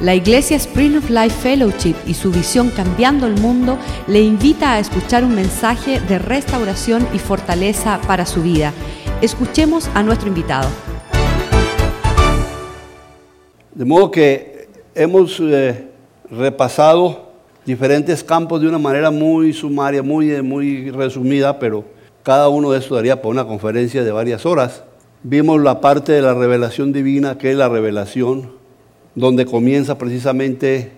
La Iglesia Spring of Life Fellowship y su visión Cambiando el Mundo le invita a escuchar un mensaje de restauración y fortaleza para su vida. Escuchemos a nuestro invitado. De modo que hemos eh, repasado diferentes campos de una manera muy sumaria, muy, eh, muy resumida, pero cada uno de estos daría para una conferencia de varias horas. Vimos la parte de la revelación divina, que es la revelación donde comienza precisamente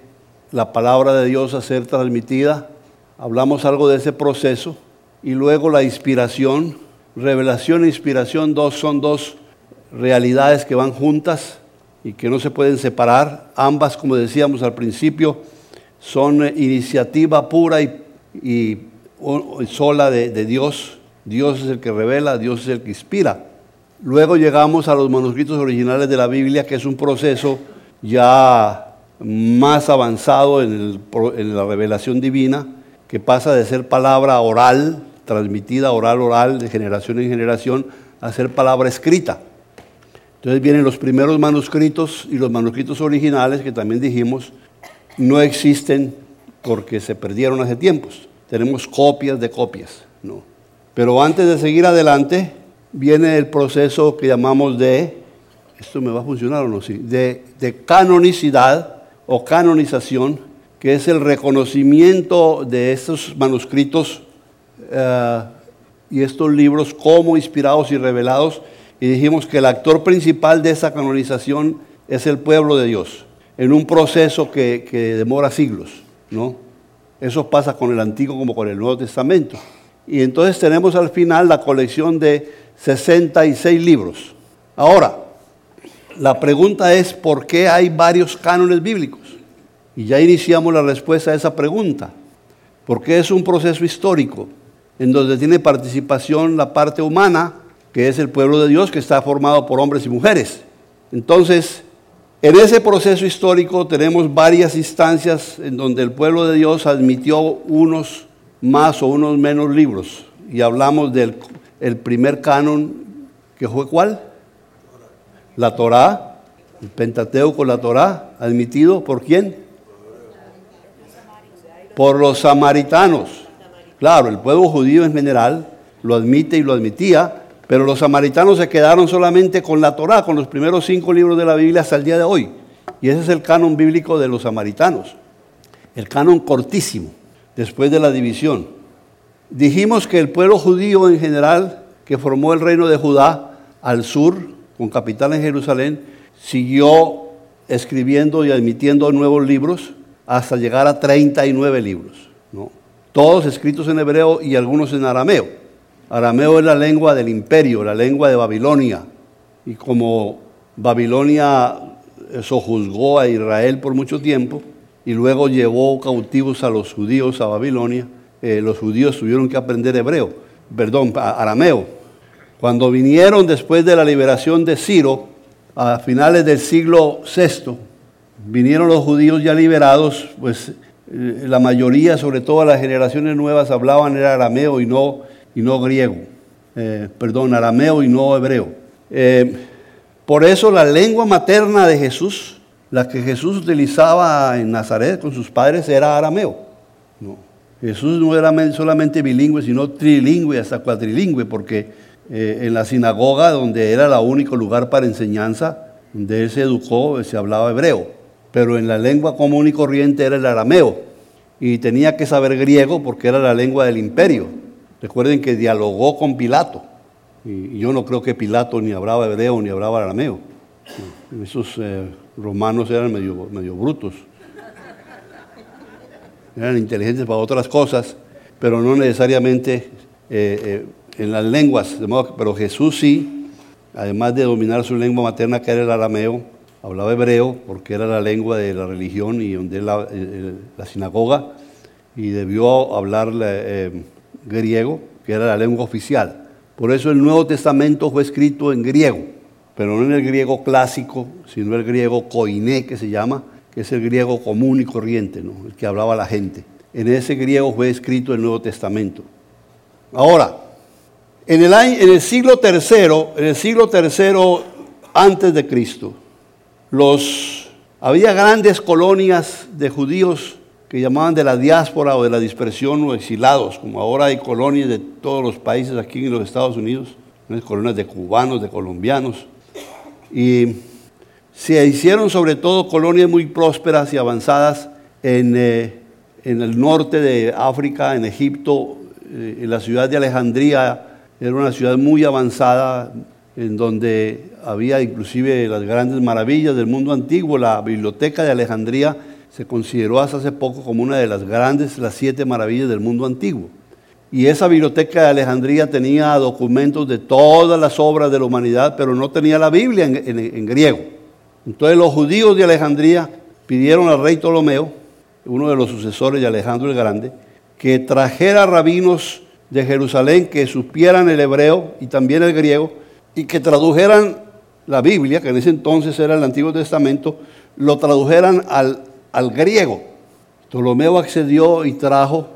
la palabra de Dios a ser transmitida. Hablamos algo de ese proceso. Y luego la inspiración. Revelación e inspiración dos, son dos realidades que van juntas y que no se pueden separar. Ambas, como decíamos al principio, son iniciativa pura y, sola de Dios. Dios es el que revela, Dios es el que inspira. Luego llegamos a los manuscritos originales de la Biblia, que es un proceso ya más avanzado en, la revelación divina, que pasa de ser palabra oral, transmitida oral, oral, de generación en generación, a ser palabra escrita. Entonces vienen los primeros manuscritos y los manuscritos originales, que también dijimos, no existen porque se perdieron hace tiempos. Tenemos copias de copias. ¿no? Pero antes de seguir adelante, viene el proceso que llamamos de esto me va a funcionar o no, sí, de, canonicidad o canonización, que es el reconocimiento de estos manuscritos eh, y estos libros como inspirados y revelados. Y dijimos que el actor principal de esa canonización es el pueblo de Dios, en un proceso que, que demora siglos, ¿no? Eso pasa con el Antiguo como con el Nuevo Testamento. Y entonces tenemos al final la colección de 66 libros. Ahora, la pregunta es, ¿por qué hay varios cánones bíblicos? Y ya iniciamos la respuesta a esa pregunta. Porque es un proceso histórico en donde tiene participación la parte humana, que es el pueblo de Dios, que está formado por hombres y mujeres. Entonces, en ese proceso histórico tenemos varias instancias en donde el pueblo de Dios admitió unos más o unos menos libros. Y hablamos del el primer canon, que fue cuál? La Torá, el Pentateuco, la Torá, admitido por quién? Por los samaritanos. Claro, el pueblo judío en general lo admite y lo admitía, pero los samaritanos se quedaron solamente con la Torá, con los primeros cinco libros de la Biblia hasta el día de hoy. Y ese es el canon bíblico de los samaritanos. El canon cortísimo, después de la división. Dijimos que el pueblo judío en general, que formó el reino de Judá al sur, con capital en Jerusalén, siguió escribiendo y admitiendo nuevos libros hasta llegar a 39 libros, ¿no? todos escritos en hebreo y algunos en arameo. Arameo es la lengua del imperio, la lengua de Babilonia. Y como Babilonia sojuzgó a Israel por mucho tiempo y luego llevó cautivos a los judíos a Babilonia, eh, los judíos tuvieron que aprender hebreo, perdón, arameo. Cuando vinieron después de la liberación de Ciro, a finales del siglo VI, vinieron los judíos ya liberados, pues eh, la mayoría, sobre todo las generaciones nuevas, hablaban el arameo y no, y no griego. Eh, perdón, arameo y no hebreo. Eh, por eso la lengua materna de Jesús, la que Jesús utilizaba en Nazaret con sus padres, era arameo. Jesús no era solamente bilingüe, sino trilingüe, hasta cuatrilingüe, porque eh, en la sinagoga, donde era el único lugar para enseñanza, donde él se educó, se hablaba hebreo, pero en la lengua común y corriente era el arameo, y tenía que saber griego porque era la lengua del imperio. Recuerden que dialogó con Pilato, y yo no creo que Pilato ni hablaba hebreo ni hablaba arameo. Esos eh, romanos eran medio, brutos. Eran inteligentes para otras cosas, pero no necesariamente eh, en las lenguas, pero Jesús sí, además de dominar su lengua materna, que era el arameo, hablaba hebreo, porque era la lengua de la religión y donde la, la sinagoga, y debió hablar eh, griego, que era la lengua oficial. Por eso el Nuevo Testamento fue escrito en griego, pero no en el griego clásico, sino el griego koiné, que se llama, que es el griego común y corriente, ¿no? el que hablaba la gente. En ese griego fue escrito el Nuevo Testamento. Ahora, en el, en el siglo III, en el siglo tercero antes de Cristo, los Había grandes colonias de judíos que llamaban de la diáspora o de la dispersión o exilados, como ahora hay colonias de todos los países aquí en los Estados Unidos, colonias de cubanos, de colombianos. Y se hicieron sobre todo colonias muy prósperas y avanzadas en, eh, en el norte de África, en Egipto, eh, en la ciudad de Alejandría, era una ciudad muy avanzada, en donde había inclusive las grandes maravillas del mundo antiguo. La biblioteca de Alejandría se consideró hasta hace poco como una de las grandes, las siete maravillas del mundo antiguo. Y esa biblioteca de Alejandría tenía documentos de todas las obras de la humanidad, pero no tenía la Biblia en, griego. Entonces los judíos de Alejandría pidieron al rey Ptolomeo, uno de los sucesores de Alejandro el Grande, que trajera rabinos de Jerusalén que supieran el hebreo y también el griego y que tradujeran la Biblia, que en ese entonces era el Antiguo Testamento, lo tradujeran al, al griego. Ptolomeo accedió y trajo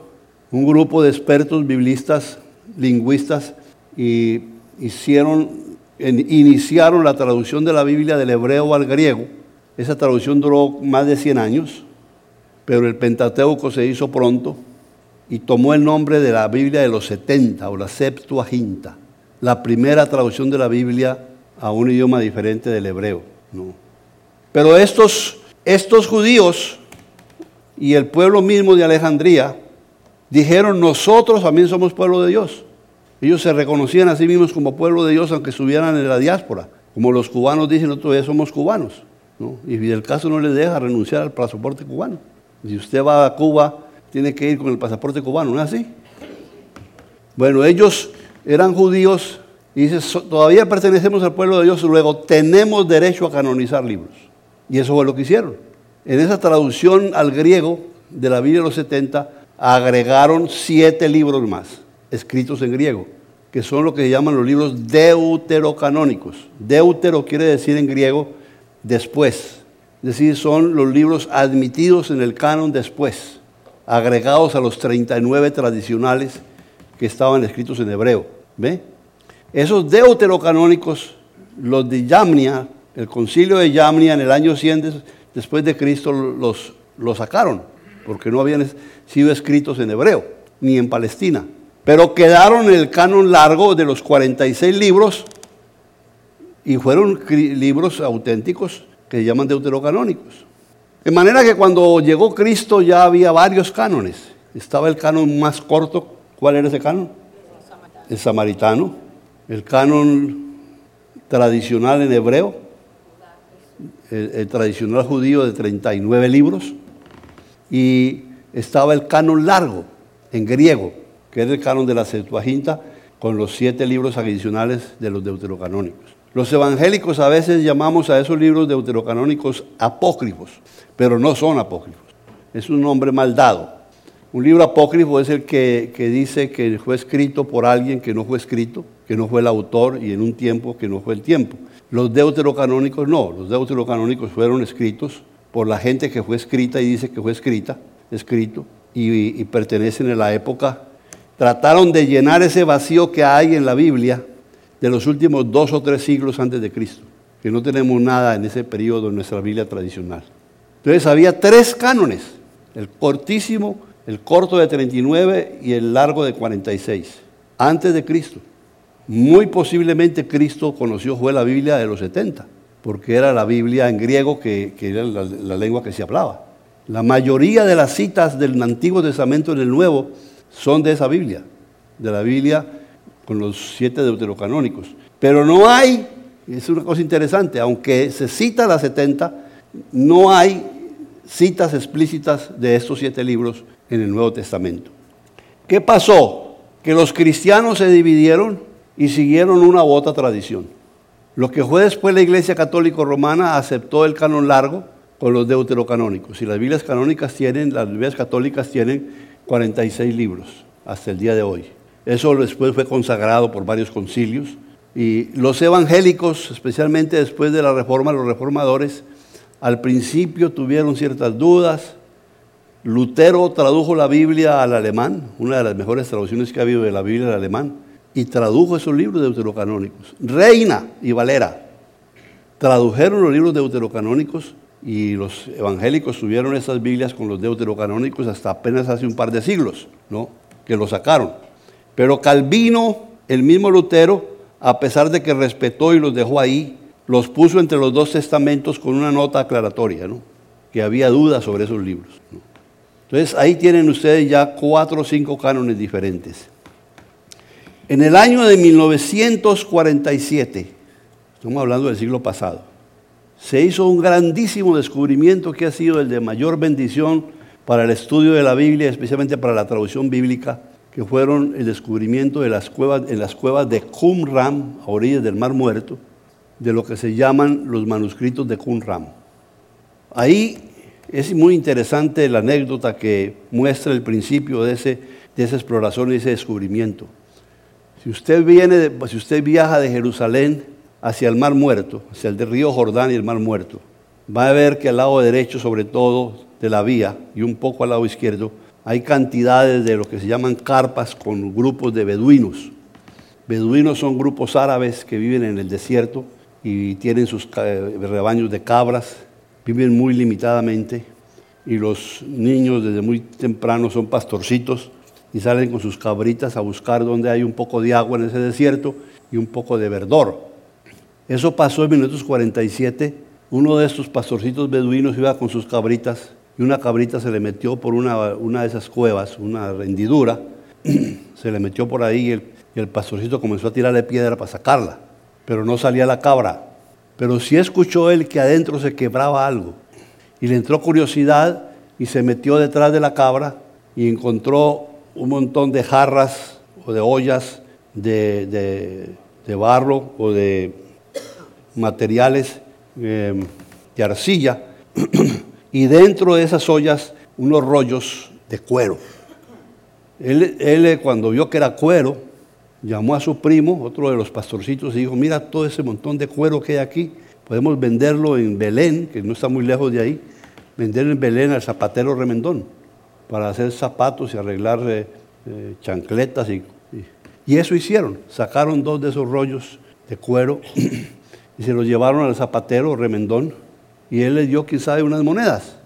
un grupo de expertos biblistas, lingüistas, y hicieron, iniciaron la traducción de la Biblia del hebreo al griego. Esa traducción duró más de 100 años, pero el Pentateuco se hizo pronto y tomó el nombre de la Biblia de los 70 o la Septuaginta, la primera traducción de la Biblia a un idioma diferente del hebreo. Pero estos, estos judíos y el pueblo mismo de Alejandría dijeron, nosotros también somos pueblo de Dios. Ellos se reconocían a sí mismos como pueblo de Dios aunque estuvieran en la diáspora. Como los cubanos dicen, nosotros ya somos cubanos. Y el caso no les deja renunciar al pasaporte cubano. Si usted va a Cuba, tiene que ir con el pasaporte cubano, ¿no es así? Bueno, ellos eran judíos y dice, todavía pertenecemos al pueblo de Dios, luego tenemos derecho a canonizar libros. Y eso fue lo que hicieron. En esa traducción al griego de la Biblia de los 70, agregaron siete libros más, escritos en griego, que son lo que se llaman los libros deuterocanónicos. Deutero quiere decir en griego después, es decir, son los libros admitidos en el canon después, agregados a los 39 tradicionales que estaban escritos en hebreo. ¿Ve? Esos deuterocanónicos, los de Yamnia, el concilio de Yamnia en el año 100 después de Cristo los, los sacaron porque no habían sido escritos en hebreo, ni en Palestina. Pero quedaron en el canon largo de los 46 libros y fueron libros auténticos que se llaman deuterocanónicos. De manera que cuando llegó Cristo ya había varios cánones. Estaba el canon más corto. ¿Cuál era ese canon? El samaritano. El canon tradicional en hebreo. El, tradicional judío de 39 libros y estaba el canon largo en griego, que es el canon de la Septuaginta, con los siete libros adicionales de los deuterocanónicos. Los evangélicos a veces llamamos a esos libros deuterocanónicos apócrifos, pero no son apócrifos. Es un nombre mal dado. Un libro apócrifo es el que, que, dice que fue escrito por alguien que no fue escrito, que no fue el autor y en un tiempo que no fue el tiempo. Los deuterocanónicos no, los deuterocanónicos fueron escritos por la gente que fue escrita y dice que fue escrita, escrito, y, pertenecen a la época, trataron de llenar ese vacío que hay en la Biblia de los últimos dos o tres siglos antes de Cristo, que no tenemos nada en ese periodo en nuestra Biblia tradicional. Entonces había tres cánones, el cortísimo, el corto de 39 y el largo de 46, antes de Cristo. Muy posiblemente Cristo conoció, fue la Biblia de los 70 porque era la Biblia en griego que, era la, lengua que se hablaba. La mayoría de las citas del Antiguo Testamento en el Nuevo son de esa Biblia, de la Biblia con los siete deuterocanónicos. Pero no hay, es una cosa interesante, aunque se cita la 70, no hay citas explícitas de estos siete libros en el Nuevo Testamento. ¿Qué pasó? Que los cristianos se dividieron y siguieron una u otra tradición. Lo que fue después la Iglesia Católica Romana aceptó el canon largo con los deuterocanónicos. Y las Biblias canónicas tienen, las Biblias católicas tienen 46 libros hasta el día de hoy. Eso después fue consagrado por varios concilios. Y los evangélicos, especialmente después de la reforma, los reformadores, al principio tuvieron ciertas dudas. Lutero tradujo la Biblia al alemán, una de las mejores traducciones que ha habido de la Biblia al alemán y tradujo esos libros deuterocanónicos. Reina y Valera tradujeron los libros deuterocanónicos y los evangélicos tuvieron esas Biblias con los deuterocanónicos hasta apenas hace un par de siglos, ¿no? que lo sacaron. Pero Calvino, el mismo Lutero, a pesar de que respetó y los dejó ahí, los puso entre los dos testamentos con una nota aclaratoria, ¿no? que había dudas sobre esos libros. Entonces ahí tienen ustedes ya cuatro o cinco cánones diferentes. En el año de 1947, estamos hablando del siglo pasado, se hizo un grandísimo descubrimiento que ha sido el de mayor bendición para el estudio de la Biblia, especialmente para la traducción bíblica, que fueron el descubrimiento de las cuevas, en las cuevas de Qumran, a orillas del Mar Muerto, de lo que se llaman los manuscritos de Qumran. Ahí es muy interesante la anécdota que muestra el principio de, ese, de esa exploración y ese descubrimiento. Si usted, viene si usted viaja de Jerusalén hacia el Mar Muerto, hacia el río Jordán y el Mar Muerto, va a ver que al lado derecho, sobre todo de la vía, y un poco al lado izquierdo, hay cantidades de lo que se llaman carpas con grupos de beduinos. Beduinos son grupos árabes que viven en el desierto y tienen sus rebaños de cabras, viven muy limitadamente y los niños desde muy temprano son pastorcitos y salen con sus cabritas a buscar donde hay un poco de agua en ese desierto y un poco de verdor. Eso pasó en 1947. Uno de estos pastorcitos beduinos iba con sus cabritas y una cabrita se le metió por una, una de esas cuevas, una rendidura, se le metió por ahí y el, pastorcito comenzó a tirarle piedra para sacarla, pero no salía la cabra. Pero sí escuchó él que adentro se quebraba algo y le entró curiosidad y se metió detrás de la cabra y encontró un montón de jarras o de ollas de, barro o de materiales em, de arcilla y dentro de esas ollas unos rollos de cuero. Él, él, cuando vio que era cuero, llamó a su primo, otro de los pastorcitos, y dijo, mira todo ese montón de cuero que hay aquí, podemos venderlo en Belén, que no está muy lejos de ahí, vender en Belén al zapatero remendón para hacer zapatos y arreglar eh, eh, chancletas. Y, y, eso hicieron. Sacaron dos de esos rollos de cuero y se los llevaron al zapatero remendón y él le dio quizá unas monedas.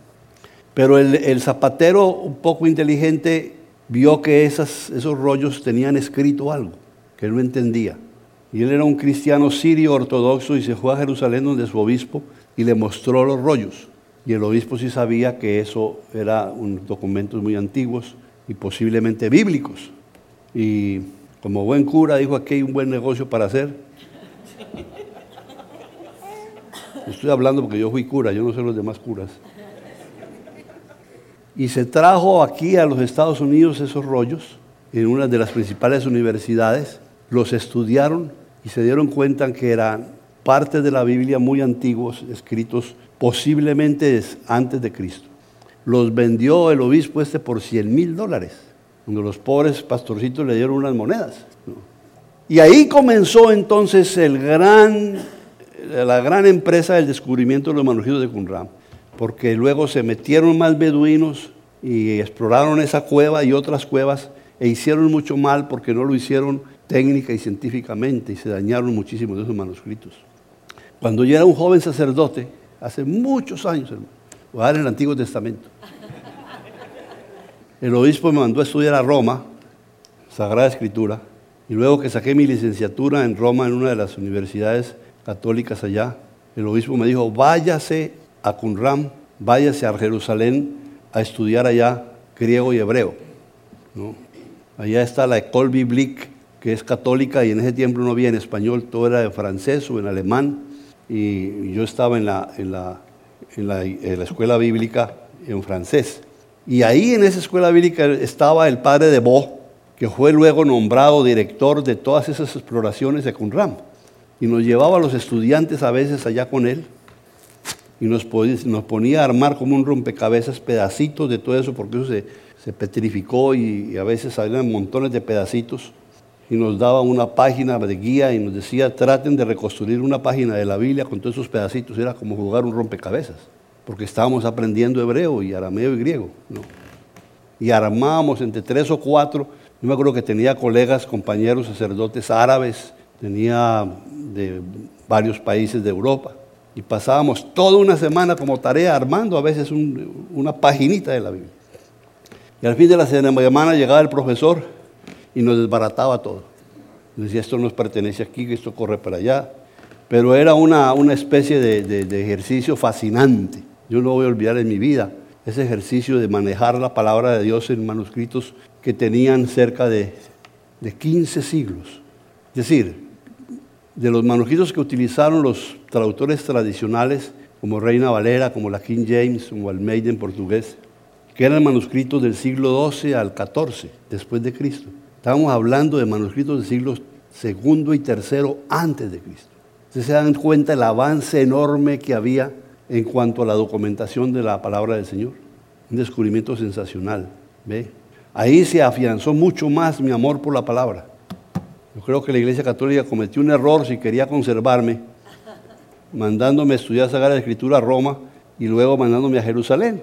Pero el, zapatero, un poco inteligente, vio que esos rollos tenían escrito algo que él no entendía. Y él era un cristiano sirio ortodoxo y se fue a Jerusalén donde su obispo y le mostró los rollos. Y el obispo sí sabía que eso eran documentos muy antiguos y posiblemente bíblicos. Y como buen cura dijo, aquí hay un buen negocio para hacer. Estoy hablando porque yo fui cura, yo no sé los demás curas. Y se trajo aquí a los Estados Unidos esos rollos en una de las principales universidades, los estudiaron y se dieron cuenta que eran partes de la Biblia muy antiguos, escritos posiblemente antes de Cristo. Los vendió el obispo este por 100 mil dólares, cuando los pobres pastorcitos le dieron unas monedas. Y ahí comenzó entonces el gran, la gran empresa del descubrimiento de los manuscritos de Qumran, porque luego se metieron más beduinos y exploraron esa cueva y otras cuevas e hicieron mucho mal porque no lo hicieron técnica y científicamente y se dañaron muchísimos de esos manuscritos. Cuando yo era un joven sacerdote, hace muchos años, hermano. Voy a el Antiguo Testamento. El obispo me mandó a estudiar a Roma, Sagrada Escritura, y luego que saqué mi licenciatura en Roma, en una de las universidades católicas allá, el obispo me dijo, váyase a Qumran, váyase a Jerusalén a estudiar allá griego y hebreo. Allá está la École Biblique, que es católica, y en ese tiempo no había en español, todo era en francés o en alemán y yo estaba en la, escuela bíblica en francés. Y ahí en esa escuela bíblica estaba el padre de Bo, que fue luego nombrado director de todas esas exploraciones de Qumran. Y nos llevaba a los estudiantes a veces allá con él y nos, ponía a armar como un rompecabezas pedacitos de todo eso, porque eso se, se petrificó y, y, a veces salían montones de pedacitos y nos daba una página de guía y nos decía, traten de reconstruir una página de la Biblia con todos esos pedacitos. Era como jugar un rompecabezas, porque estábamos aprendiendo hebreo y arameo y griego. Y armábamos entre tres o cuatro. Yo me acuerdo que tenía colegas, compañeros, sacerdotes árabes, tenía de varios países de Europa. Y pasábamos toda una semana como tarea armando a veces una paginita de la Biblia. Y al fin de la semana llegaba el profesor y nos desbarataba todo. Decía, esto nos pertenece aquí, esto corre para allá. Pero era una, una especie de, de ejercicio fascinante. Yo no voy a olvidar en mi vida ese ejercicio de manejar la palabra de Dios en manuscritos que tenían cerca de, de 15 siglos. Es decir, de los manuscritos que utilizaron los traductores tradicionales, como Reina Valera, como la King James, como Almeida en portugués, que eran manuscritos del siglo XII al XIV, después de Cristo. Estábamos hablando de manuscritos del siglo II y III antes de Cristo. Ustedes se dan cuenta el avance enorme que había en cuanto a la documentación de la palabra del Señor. Un descubrimiento sensacional. ¿ve? Ahí se afianzó mucho más mi amor por la palabra. Yo creo que la Iglesia Católica cometió un error si quería conservarme, mandándome a estudiar Sagrada Escritura a Roma y luego mandándome a Jerusalén.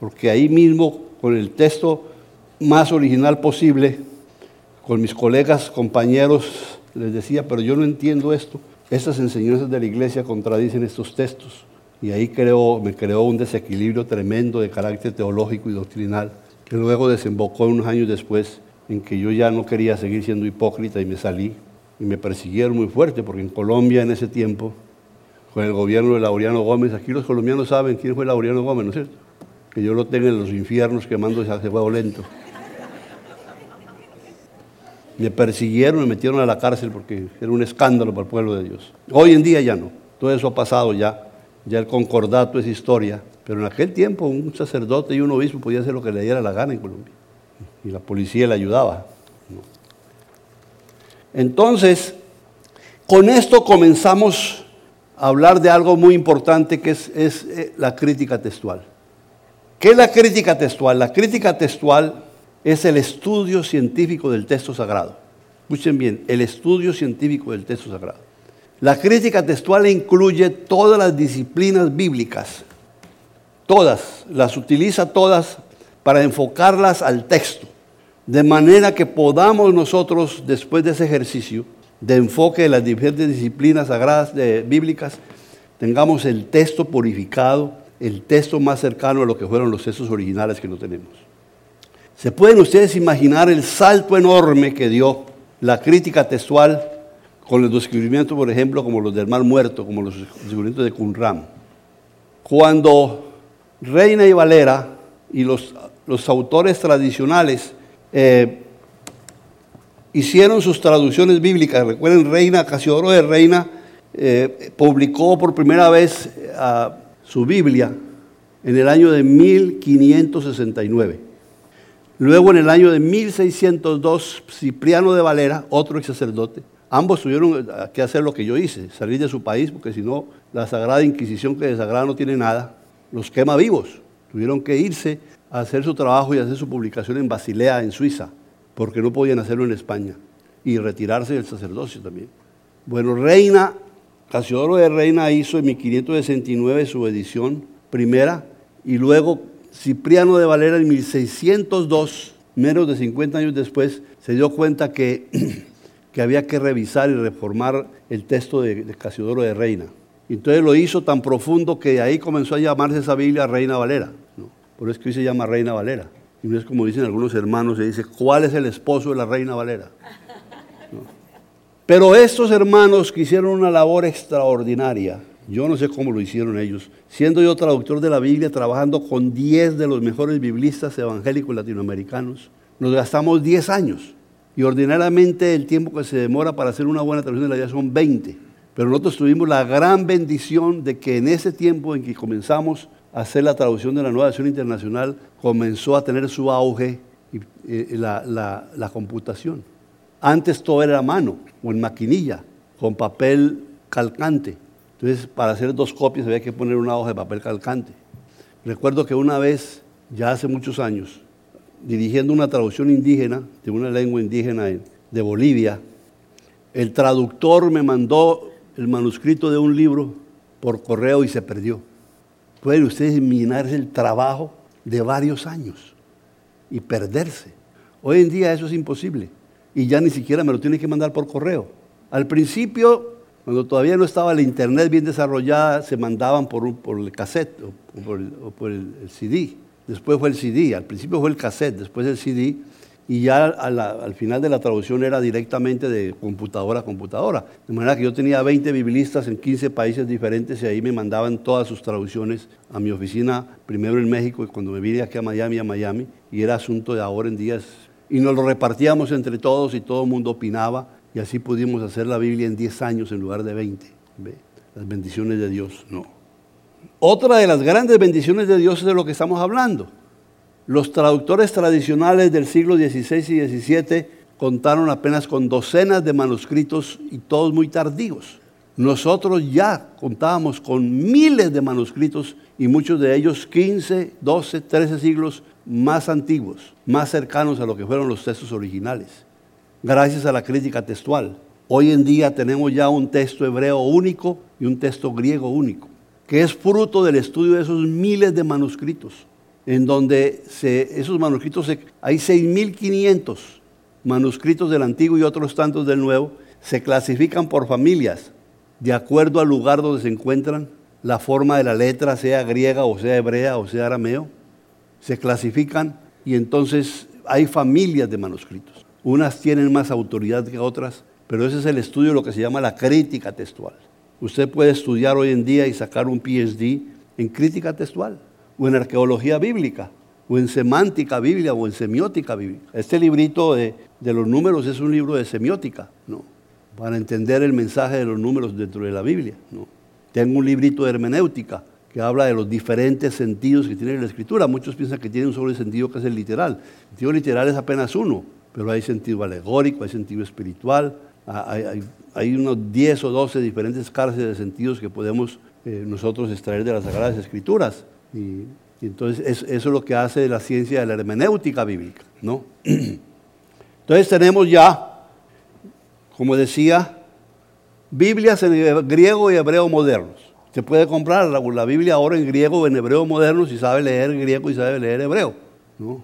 Porque ahí mismo, con el texto más original posible, con mis colegas, compañeros, les decía, pero yo no entiendo esto. Estas enseñanzas de la iglesia contradicen estos textos. Y ahí me creó un desequilibrio tremendo de carácter teológico y doctrinal, que luego desembocó unos años después en que yo ya no quería seguir siendo hipócrita y me salí. Y me persiguieron muy fuerte, porque en Colombia en ese tiempo, con el gobierno de Laureano Gómez, aquí los colombianos saben quién fue Laureano Gómez, ¿no es cierto? Que yo lo tenga en los infiernos quemando ese fuego lento. Me persiguieron, me metieron a la cárcel porque era un escándalo para el pueblo de Dios. Hoy en día ya no. Todo eso ha pasado ya. Ya el concordato es historia. Pero en aquel tiempo un sacerdote y un obispo podía hacer lo que le diera la gana en Colombia. Y la policía le ayudaba. Entonces, con esto comenzamos a hablar de algo muy importante que es, es eh, la crítica textual. ¿Qué es la crítica textual? La crítica textual es el estudio científico del texto sagrado. Escuchen bien, el estudio científico del texto sagrado. La crítica textual incluye todas las disciplinas bíblicas, todas, las utiliza todas para enfocarlas al texto, de manera que podamos nosotros, después de ese ejercicio de enfoque de las diferentes disciplinas sagradas bíblicas, tengamos el texto purificado, el texto más cercano a lo que fueron los textos originales que no tenemos. ¿Se pueden ustedes imaginar el salto enorme que dio la crítica textual con los descubrimientos, por ejemplo, como los del Mar Muerto, como los descubrimientos de Qumran? Cuando Reina y Valera y los, los autores tradicionales eh, hicieron sus traducciones bíblicas, recuerden, Reina, Casiodoro de Reina, eh, publicó por primera vez eh, su Biblia en el año de 1569. Luego en el año de 1602, Cipriano de Valera, otro ex sacerdote, ambos tuvieron que hacer lo que yo hice, salir de su país, porque si no, la Sagrada Inquisición, que de Sagrada no tiene nada, los quema vivos. Tuvieron que irse hacer su trabajo y hacer su publicación en Basilea, en Suiza, porque no podían hacerlo en España, y retirarse del sacerdocio también. Bueno, Reina, Casiodoro de Reina hizo en 1569 su edición primera, y luego Cipriano de Valera en 1602, menos de 50 años después, se dio cuenta que, que había que revisar y reformar el texto de, Casiodoro de Reina. Entonces lo hizo tan profundo que de ahí comenzó a llamarse esa Biblia Reina Valera. Por eso es que hoy se llama Reina Valera. Y no es como dicen algunos hermanos, se dice, ¿cuál es el esposo de la Reina Valera? Pero estos hermanos que hicieron una labor extraordinaria, yo no sé cómo lo hicieron ellos. Siendo yo traductor de la Biblia, trabajando con 10 de los mejores biblistas evangélicos latinoamericanos, nos gastamos 10 años. Y ordinariamente el tiempo que se demora para hacer una buena traducción de la Biblia son 20. Pero nosotros tuvimos la gran bendición de que en ese tiempo en que comenzamos hacer la traducción de la nueva versión internacional, comenzó a tener su auge y, la, la computación. Antes todo era a mano o en maquinilla, con papel calcante. Entonces, para hacer dos copias había que poner una hoja de papel calcante. Recuerdo que una vez, ya hace muchos años, dirigiendo una traducción indígena, de una lengua indígena de Bolivia, el traductor me mandó el manuscrito de un libro por correo y se perdió. Pueden ustedes imaginarse el trabajo de varios años y perderse. Hoy en día eso es imposible y ya ni siquiera me lo tienen que mandar por correo. Al principio Cuando todavía no estaba la internet bien desarrollada, se mandaban por, por el cassette o, por, el, CD. Después fue el CD, al principio fue el cassette, después el CD, y ya al final de la traducción era directamente de computadora a computadora. De manera que yo tenía 20 biblistas en 15 países diferentes y ahí me mandaban todas sus traducciones a mi oficina, primero en México y cuando me vine aquí a Miami, a Miami, y era asunto de ahora en días. Y nos lo repartíamos entre todos y todo el mundo opinaba y así pudimos hacer la Biblia en 10 años en lugar de 20. Las bendiciones de Dios, no. Otra de las grandes bendiciones de Dios es de lo que estamos hablando. Los traductores tradicionales del siglo XVI y XVII contaron apenas con docenas de manuscritos y todos muy tardíos. Nosotros ya contábamos con miles de manuscritos y muchos de ellos 15, 12, 13 siglos más antiguos, más cercanos a lo que fueron los textos originales gracias a la crítica textual. Hoy en día tenemos ya un texto hebreo único y un texto griego único, que es fruto del estudio de esos miles de manuscritos, en donde esos manuscritos, hay 6.500 manuscritos del Antiguo y otros tantos del Nuevo, se clasifican por familias, de acuerdo al lugar donde se encuentran, la forma de la letra, sea griega o sea hebrea o sea arameo, se clasifican y entonces hay familias de manuscritos. Unas tienen más autoridad que otras, pero ese es el estudio de lo que se llama la crítica textual. Usted puede estudiar hoy en día y sacar un PhD en crítica textual, o en arqueología bíblica, o en semántica bíblica, o en semiótica bíblica. Este librito de, los números es un libro de semiótica, ¿no? Para entender el mensaje de los números dentro de la Biblia, ¿no? Tengo un librito de hermenéutica que habla de los diferentes sentidos que tiene la escritura. Muchos piensan que tiene un solo sentido que es el literal. El sentido literal es apenas uno pero hay sentido alegórico, hay sentido espiritual, hay, unos 10 o 12 diferentes cárceles de sentidos que podemos eh, nosotros extraer de las Sagradas Escrituras. Y, entonces eso es lo que hace la ciencia de la hermenéutica bíblica. ¿no? Entonces tenemos ya, como decía, Biblias en griego y hebreo modernos. Se puede comprar la, Biblia ahora en griego o en hebreo moderno si sabe leer griego y sabe leer hebreo. ¿no?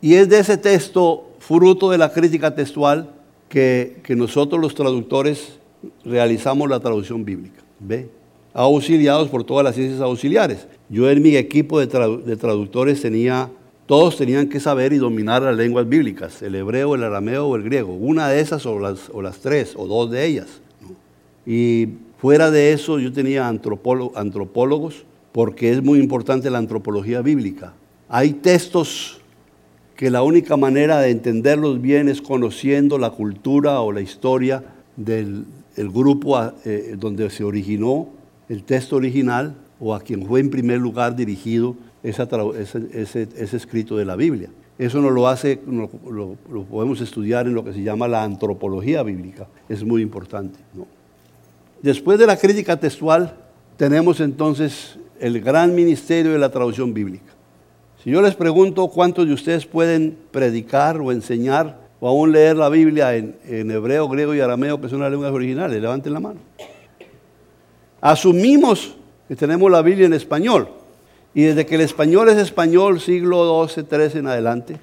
Y es de ese texto fruto de la crítica textual que, nosotros los traductores realizamos la traducción bíblica. ¿Ve? Auxiliados por todas las ciencias auxiliares. Yo en mi equipo de, traductores tenía, todos tenían que saber y dominar las lenguas bíblicas, el hebreo, el arameo o el griego. Una de esas o las, o las tres o dos de ellas. Y fuera de eso yo tenía antropólogos porque es muy importante la antropología bíblica. Hay textos que la única manera de entenderlos bien es conociendo la cultura o la historia del grupo eh, donde se originó el texto original o a quien fue en primer lugar dirigido ese, escrito de la Biblia. Eso no lo hace, lo, podemos estudiar en lo que se llama la antropología bíblica. Es muy importante. Después de la crítica textual, tenemos entonces el gran ministerio de la traducción bíblica. Si yo les pregunto cuántos de ustedes pueden predicar o enseñar o aún leer la Biblia en, hebreo, griego y arameo, que son las lenguas originales, levanten la mano. Asumimos que tenemos la Biblia en español. Y desde que el español es español, siglo XII, XIII en adelante,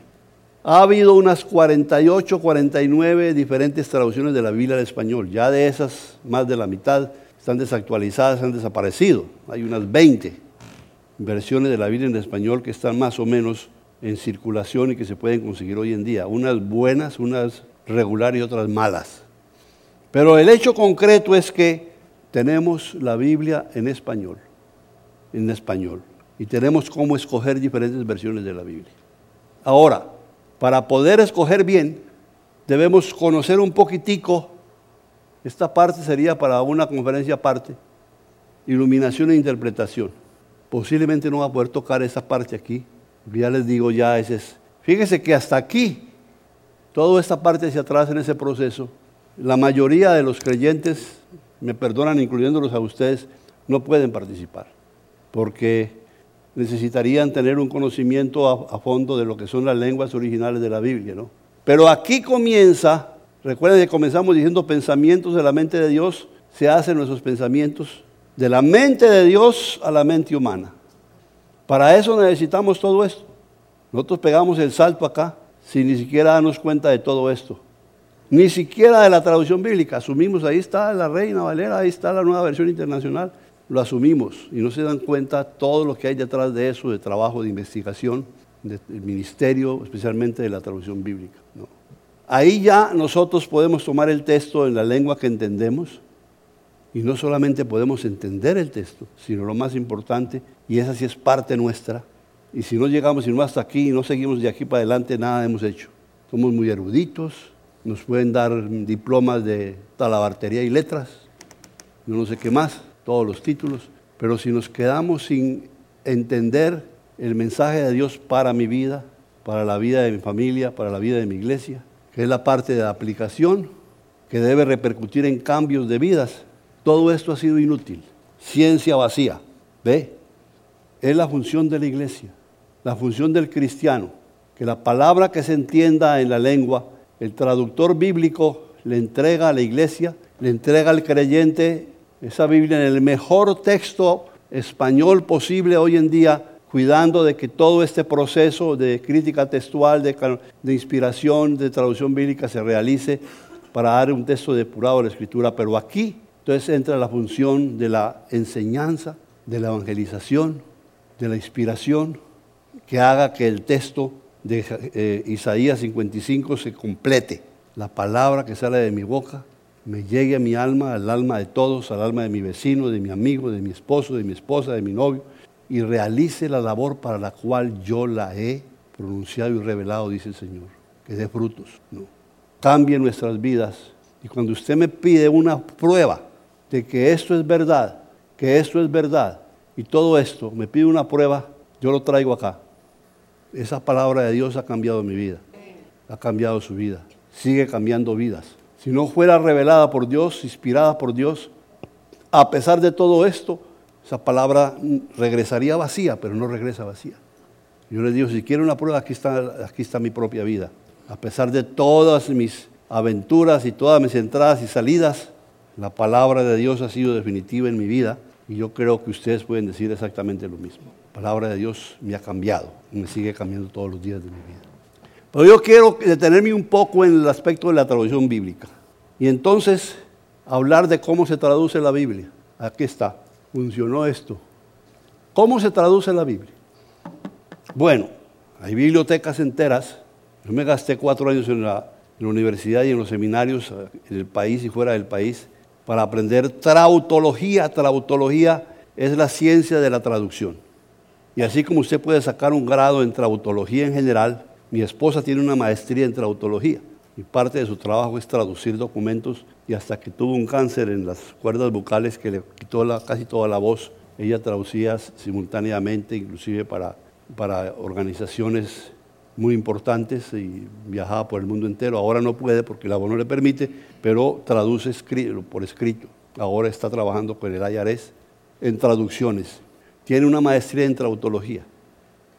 ha habido unas 48, 49 diferentes traducciones de la Biblia al español. Ya de esas, más de la mitad están desactualizadas, han desaparecido. Hay unas 20 versiones de la Biblia en español que están más o menos en circulación y que se pueden conseguir hoy en día. Unas buenas, unas regulares y otras malas. Pero el hecho concreto es que tenemos la Biblia en español, en español, y tenemos cómo escoger diferentes versiones de la Biblia. Ahora, para poder escoger bien, debemos conocer un poquitico, esta parte sería para una conferencia aparte, iluminación e interpretación posiblemente no va a poder tocar esa parte aquí. Ya les digo, ya ese es. Fíjense que hasta aquí, toda esta parte hacia atrás en ese proceso, la mayoría de los creyentes, me perdonan incluyéndolos a ustedes, no pueden participar, porque necesitarían tener un conocimiento a, fondo de lo que son las lenguas originales de la Biblia, ¿no? Pero aquí comienza, recuerden que comenzamos diciendo pensamientos de la mente de Dios, se hacen nuestros pensamientos de la mente de Dios a la mente humana. Para eso necesitamos todo esto. Nosotros pegamos el salto acá sin ni siquiera darnos cuenta de todo esto. Ni siquiera de la traducción bíblica. Asumimos, ahí está la Reina Valera, ahí está la nueva versión internacional. Lo asumimos y no se dan cuenta todo lo que hay detrás de eso, de trabajo de investigación, del ministerio, especialmente de la traducción bíblica. Ahí ya nosotros podemos tomar el texto en la lengua que entendemos y no solamente podemos entender el texto, sino lo más importante, y esa sí es parte nuestra, y si no llegamos sino hasta aquí y no seguimos de aquí para adelante, nada hemos hecho. Somos muy eruditos, nos pueden dar diplomas de talabartería y letras, no sé qué más, todos los títulos, pero si nos quedamos sin entender el mensaje de Dios para mi vida, para la vida de mi familia, para la vida de mi iglesia, que es la parte de la aplicación que debe repercutir en cambios de vidas, todo esto ha sido inútil. Ciencia vacía. ¿Ve? Es la función de la iglesia, la función del cristiano, que la palabra que se entienda en la lengua el traductor bíblico le entrega a la iglesia, le entrega al creyente esa Biblia en el mejor texto español posible hoy en día, cuidando de que todo este proceso de crítica textual, de, inspiración, de traducción bíblica se realice para dar un texto depurado de la escritura. Pero aquí entonces entra la función de la enseñanza, de la evangelización, de la inspiración, que haga que el texto de eh, Isaías 55 se complete. La palabra que sale de mi boca me llegue a mi alma, al alma de todos, al alma de mi vecino, de mi amigo, de mi esposo, de mi esposa, de mi novio, y realice la labor para la cual yo la he pronunciado y revelado, dice el Señor, que dé frutos. No. Cambie nuestras vidas. Y cuando usted me pide una prueba de que esto es verdad, que esto es verdad, y todo esto, me pide una prueba, yo lo traigo acá. Esa palabra de Dios ha cambiado mi vida, ha cambiado su vida, sigue cambiando vidas. Si no fuera revelada por Dios, inspirada por Dios, a pesar de todo esto, esa palabra regresaría vacía, pero no regresa vacía. Yo les digo, si quiero una prueba, aquí está, aquí está mi propia vida. A pesar de todas mis aventuras y todas mis entradas y salidas, la palabra de Dios ha sido definitiva en mi vida y yo creo que ustedes pueden decir exactamente lo mismo palabra de Dios me ha cambiado y me sigue cambiando todos los días de mi vida. Pero yo quiero detenerme un poco en el aspecto de la traducción bíblica. Y entonces hablar de cómo se traduce la Biblia. Aquí está, funcionó esto. ¿Cómo se traduce la Biblia? Bueno, hay bibliotecas enteras. Yo me gasté cuatro años en la, en la universidad y en los seminarios en el país y fuera del país para aprender trautología. Trautología es la ciencia de la traducción. Y así como usted puede sacar un grado en trautología en general, mi esposa tiene una maestría en trautología y parte de su trabajo es traducir documentos y hasta que tuvo un cáncer en las cuerdas vocales que le quitó casi toda la voz, ella traducía simultáneamente, inclusive para, para organizaciones muy importantes y viajaba por el mundo entero. Ahora no puede porque la voz no le permite, pero traduce por escrito. Ahora está trabajando con el IARES en traducciones tiene una maestría en trautología.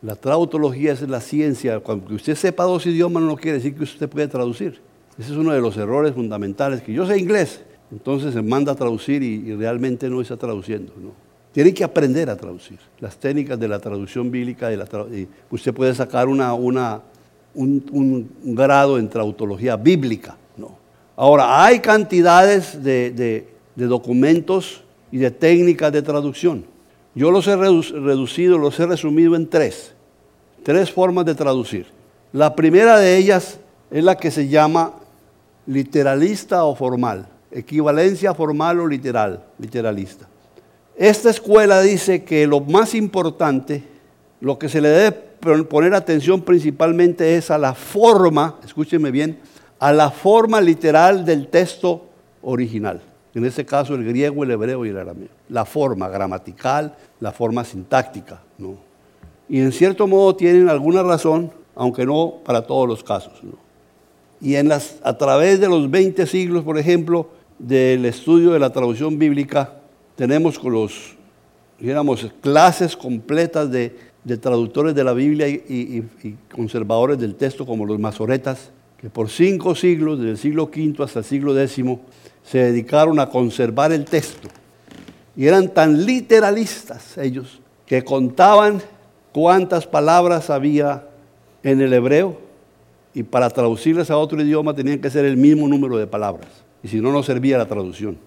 La trautología es la ciencia. Cuando usted sepa dos idiomas no quiere decir que usted puede traducir. Ese es uno de los errores fundamentales. Que yo sé inglés, entonces se manda a traducir y, realmente no está traduciendo. ¿no? Tiene que aprender a traducir. Las técnicas de la traducción bíblica, de la usted puede sacar una, un, grado en trautología bíblica. ¿no? Ahora, hay cantidades de documentos y de técnicas de traducción. Yo los he reducido, los he resumido en tres, tres formas de traducir. La primera de ellas es la que se llama literalista o formal, equivalencia formal o literal, literalista. Esta escuela dice que lo más importante, lo que se le debe poner atención principalmente es a la forma, escúcheme bien, a la forma literal del texto original. En este caso el griego, el hebreo y el arameo. La forma gramatical, la forma sintáctica. ¿no? Y en cierto modo tienen alguna razón, aunque no para todos los casos. Y en las, a través de los 20 siglos, por ejemplo, del estudio de la traducción bíblica, tenemos con los, digamos, clases completas de, traductores de la Biblia y, y, conservadores del texto, como los masoretas, que por cinco siglos, desde el siglo V hasta el siglo X, se dedicaron a conservar el texto. Y eran tan literalistas ellos que contaban cuántas palabras había en el hebreo y para traducirlas a otro idioma tenían que ser el mismo número de palabras. Y si no, no servía la traducción.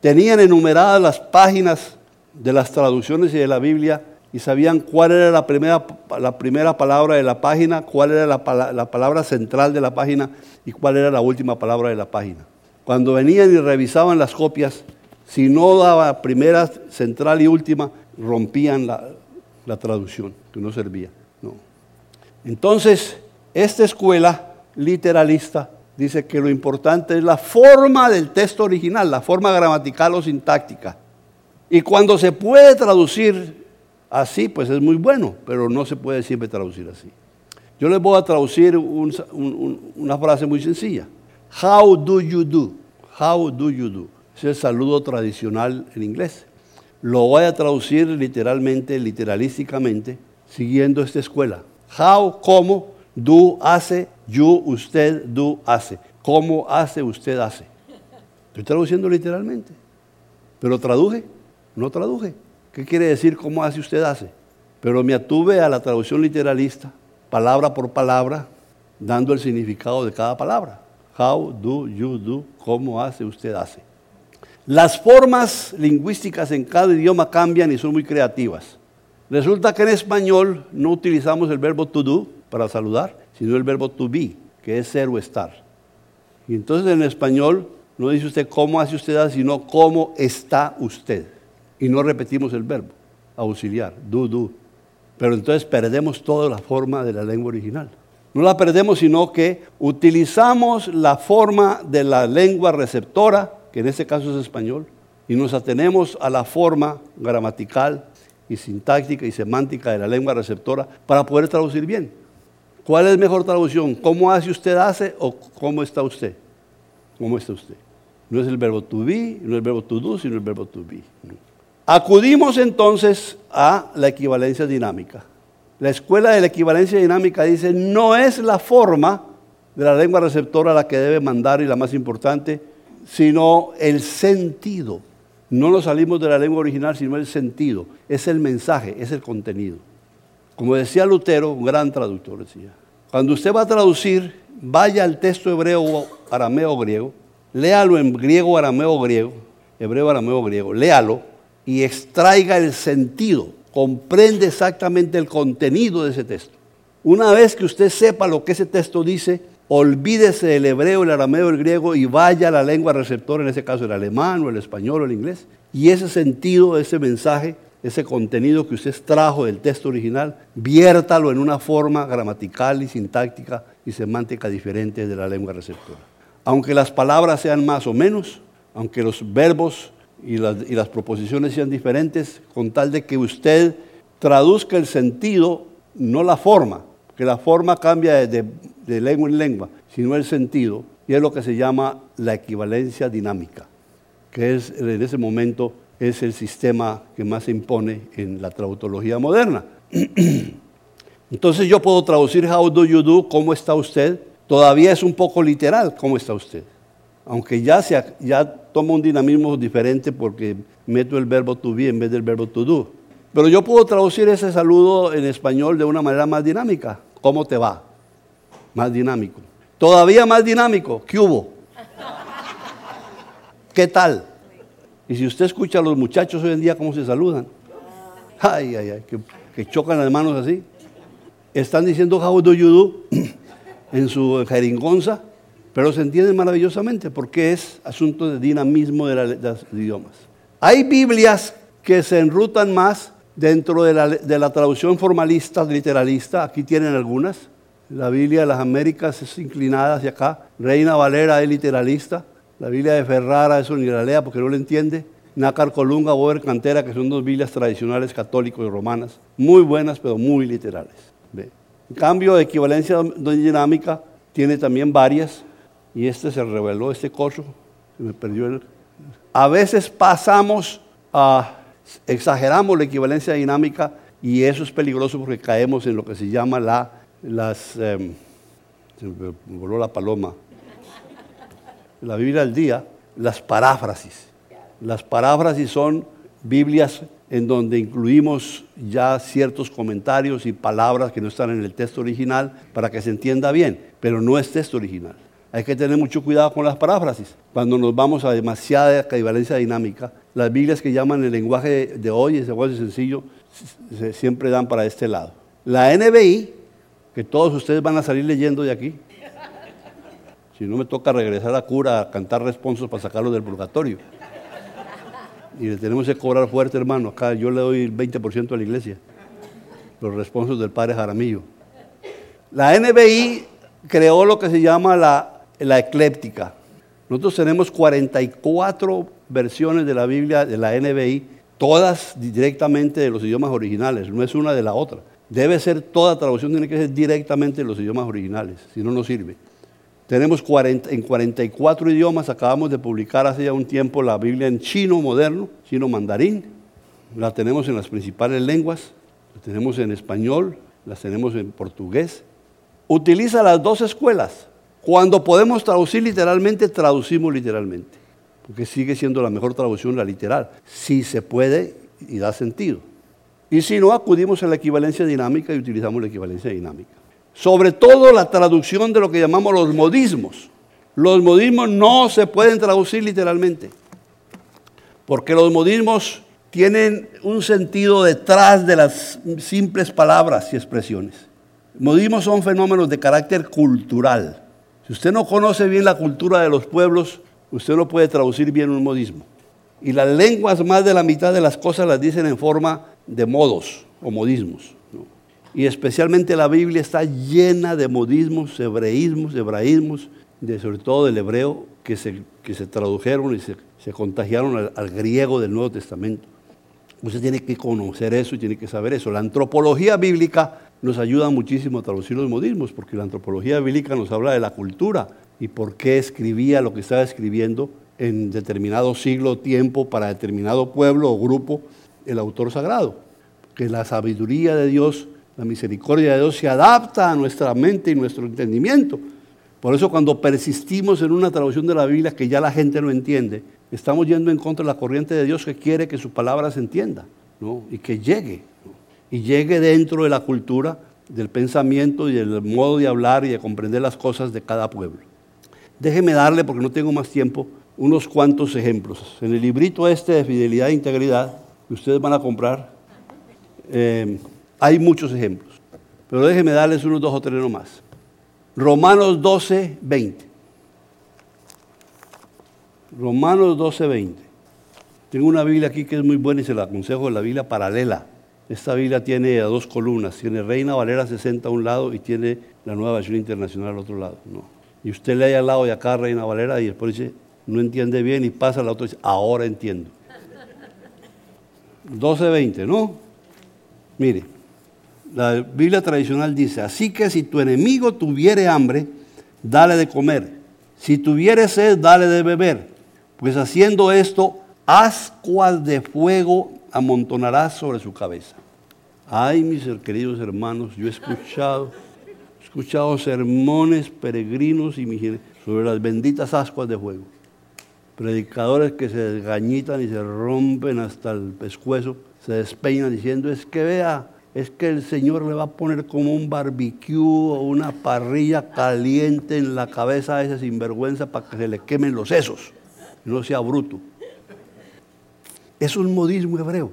Tenían enumeradas las páginas de las traducciones y de la Biblia y sabían cuál era la primera, la primera palabra de la página, cuál era la, la palabra central de la página y cuál era la última palabra de la página. Cuando venían y revisaban las copias, si no daba primera, central y última, rompían la, traducción, que no servía. No. Entonces, esta escuela literalista dice que lo importante es la forma del texto original, la forma gramatical o sintáctica. Y cuando se puede traducir así, pues es muy bueno, pero no se puede siempre traducir así. Yo les voy a traducir una frase muy sencilla. How do you do? How do you do? Es el saludo tradicional en inglés. Lo voy a traducir literalmente, literalísticamente, siguiendo esta escuela. How, cómo, do, hace, you, usted, do, hace. ¿Cómo hace, usted hace? Estoy traduciendo literalmente. Pero traduje, no traduje. ¿Qué quiere decir cómo hace, usted hace? Pero me atuve a la traducción literalista, palabra por palabra, dando el significado de cada palabra. How do you do? ¿Cómo hace, usted hace? Las formas lingüísticas en cada idioma cambian y son muy creativas. Resulta que en español no utilizamos el verbo to do para saludar, sino el verbo to be, que es ser o estar. Y entonces en español no dice usted cómo hace usted, sino cómo está usted. Y no repetimos el verbo auxiliar, do, do. Pero entonces perdemos toda la forma de la lengua original. No la perdemos, sino que utilizamos la forma de la lengua receptora, que en este caso es español, y nos atenemos a la forma gramatical y sintáctica y semántica de la lengua receptora para poder traducir bien. ¿Cuál es mejor traducción? ¿Cómo hace usted hace o cómo está usted? ¿Cómo está usted? No es el verbo to be, no es el verbo to do, sino el verbo to be. Acudimos entonces a la equivalencia dinámica. La escuela de la equivalencia dinámica dice, no es la forma de la lengua receptora la que debe mandar y la más importante, sino el sentido. No nos salimos de la lengua original, sino el sentido. Es el mensaje, es el contenido. Como decía Lutero, un gran traductor decía, cuando usted va a traducir, vaya al texto hebreo, arameo, griego, léalo en griego, arameo, griego, hebreo, arameo, griego, léalo y extraiga el sentido, comprende exactamente el contenido de ese texto. Una vez que usted sepa lo que ese texto dice, olvídese del hebreo, el arameo, el griego y vaya a la lengua receptora, en ese caso el alemán o el español o el inglés. Y ese sentido, ese mensaje, ese contenido que usted trajo del texto original, viértalo en una forma gramatical y sintáctica y semántica diferente de la lengua receptora. Aunque las palabras sean más o menos, aunque los verbos y las, y las proposiciones sean diferentes, con tal de que usted traduzca el sentido, no la forma, que la forma cambia de, de lengua en lengua, sino el sentido, y es lo que se llama la equivalencia dinámica, que es en ese momento es el sistema que más se impone en la trautología moderna. Entonces yo puedo traducir how do you do, cómo está usted, todavía es un poco literal, cómo está usted. Aunque ya, se, ya toma un dinamismo diferente porque meto el verbo to be en vez del verbo to do. Pero yo puedo traducir ese saludo en español de una manera más dinámica. ¿Cómo te va? Más dinámico. Todavía más dinámico, ¿qué hubo? ¿Qué tal? Y si usted escucha a los muchachos hoy en día cómo se saludan, ay, ay, ay, que, chocan las manos así. Están diciendo how do you en su jeringonza, pero se entienden maravillosamente porque es asunto de dinamismo de, los idiomas. Hay Biblias que se enrutan más dentro de la, de la traducción formalista, literalista, aquí tienen algunas, la Biblia de las Américas es inclinada hacia acá. Reina Valera es literalista. La Biblia de Ferrara, la lea porque no le entiende. Nácar Colunga, Boer Cantera, que son dos Biblias tradicionales católicos y romanas. Muy buenas, pero muy literales. En cambio, de equivalencia dinámica tiene también varias. Y este se reveló, este cocho. Se me perdió el... A veces pasamos a... Exageramos la equivalencia dinámica y eso es peligroso porque caemos en lo que se llama la las, se me voló la paloma, la Biblia al día, las paráfrasis. Las paráfrasis son Biblias en donde incluimos ya ciertos comentarios y palabras que no están en el texto original para que se entienda bien, pero no es texto original. Hay que tener mucho cuidado con las paráfrasis. Cuando nos vamos a demasiada equivalencia dinámica, las Biblias que llaman el lenguaje de hoy, ese lenguaje sencillo, siempre dan para este lado. La NBI, que todos ustedes van a salir leyendo de aquí, si no me toca regresar a cura a cantar responsos para sacarlo del purgatorio. Y le tenemos que cobrar fuerte, hermano. Acá yo le doy el 20% a la iglesia. Los responsos del padre Jaramillo. La NBI creó lo que se llama la, la ecléptica. Nosotros tenemos 44 versiones de la Biblia de la NBI, todas directamente de los idiomas originales, no es una de la otra. Debe ser toda traducción, tiene que ser directamente de los idiomas originales, si no, no sirve. Tenemos en 44 idiomas, acabamos de publicar hace ya un tiempo la Biblia en chino moderno, chino mandarín. La tenemos en las principales lenguas, la tenemos en español, las tenemos en portugués. Utiliza las dos escuelas. Cuando podemos traducir literalmente, traducimos literalmente, porque sigue siendo la mejor traducción la literal, si se puede y da sentido. Y si no, acudimos a la equivalencia dinámica y utilizamos la equivalencia dinámica sobre todo la traducción de lo que llamamos los modismos. Los modismos no se pueden traducir literalmente, porque los modismos tienen un sentido detrás de las simples palabras y expresiones. Modismos son fenómenos de carácter cultural. Si usted no conoce bien la cultura de los pueblos, usted no puede traducir bien un modismo. Y las lenguas más de la mitad de las cosas las dicen en forma de modos o modismos y especialmente la Biblia está llena de modismos, hebreísmos, hebraísmos, de, sobre todo del hebreo, que se, que se tradujeron y se, contagiaron al, al, griego del Nuevo Testamento. Usted tiene que conocer eso y tiene que saber eso. La antropología bíblica nos ayuda muchísimo a traducir los modismos, porque la antropología bíblica nos habla de la cultura y por qué escribía lo que estaba escribiendo en determinado siglo, tiempo, para determinado pueblo o grupo, el autor sagrado. Que la sabiduría de Dios la misericordia de Dios se adapta a nuestra mente y nuestro entendimiento. Por eso cuando persistimos en una traducción de la Biblia que ya la gente no entiende, estamos yendo en contra de la corriente de Dios que quiere que su palabra se entienda y que llegue. Y llegue dentro de la cultura, del pensamiento y del modo de hablar y de comprender las cosas de cada pueblo. Déjeme darle, porque no tengo más tiempo, unos cuantos ejemplos. En el librito este de fidelidad e integridad ustedes van a comprar, eh, hay muchos ejemplos, pero déjenme darles unos dos o tres nomás. Romanos 12, 20. Romanos 12, 20. Tengo una Biblia aquí que es muy buena y se la aconsejo, la Biblia paralela. Esta Biblia tiene dos columnas, tiene Reina Valera 60 a un lado y tiene la Nueva Versión Internacional al otro lado. Y usted lee al lado de acá Reina Valera y después dice, no entiende bien y pasa al la otra y dice, ahora entiendo. 12.20, ¿no? Mire, la Biblia tradicional dice, así que si tu enemigo tuviere hambre, dale de comer. Si tuviere sed, dale de beber. Pues haciendo esto, ascuas de fuego amontonarás sobre su cabeza. Ay, mis queridos hermanos, yo he escuchado, he escuchado sermones peregrinos y sobre las benditas ascuas de fuego. Predicadores que se desgañitan y se rompen hasta el pescuezo, se despeinan diciendo, es que vea, es que el Señor le va a poner como un barbecue o una parrilla caliente en la cabeza a ese sinvergüenza para que se le quemen los sesos no sea bruto. Es un modismo hebreo,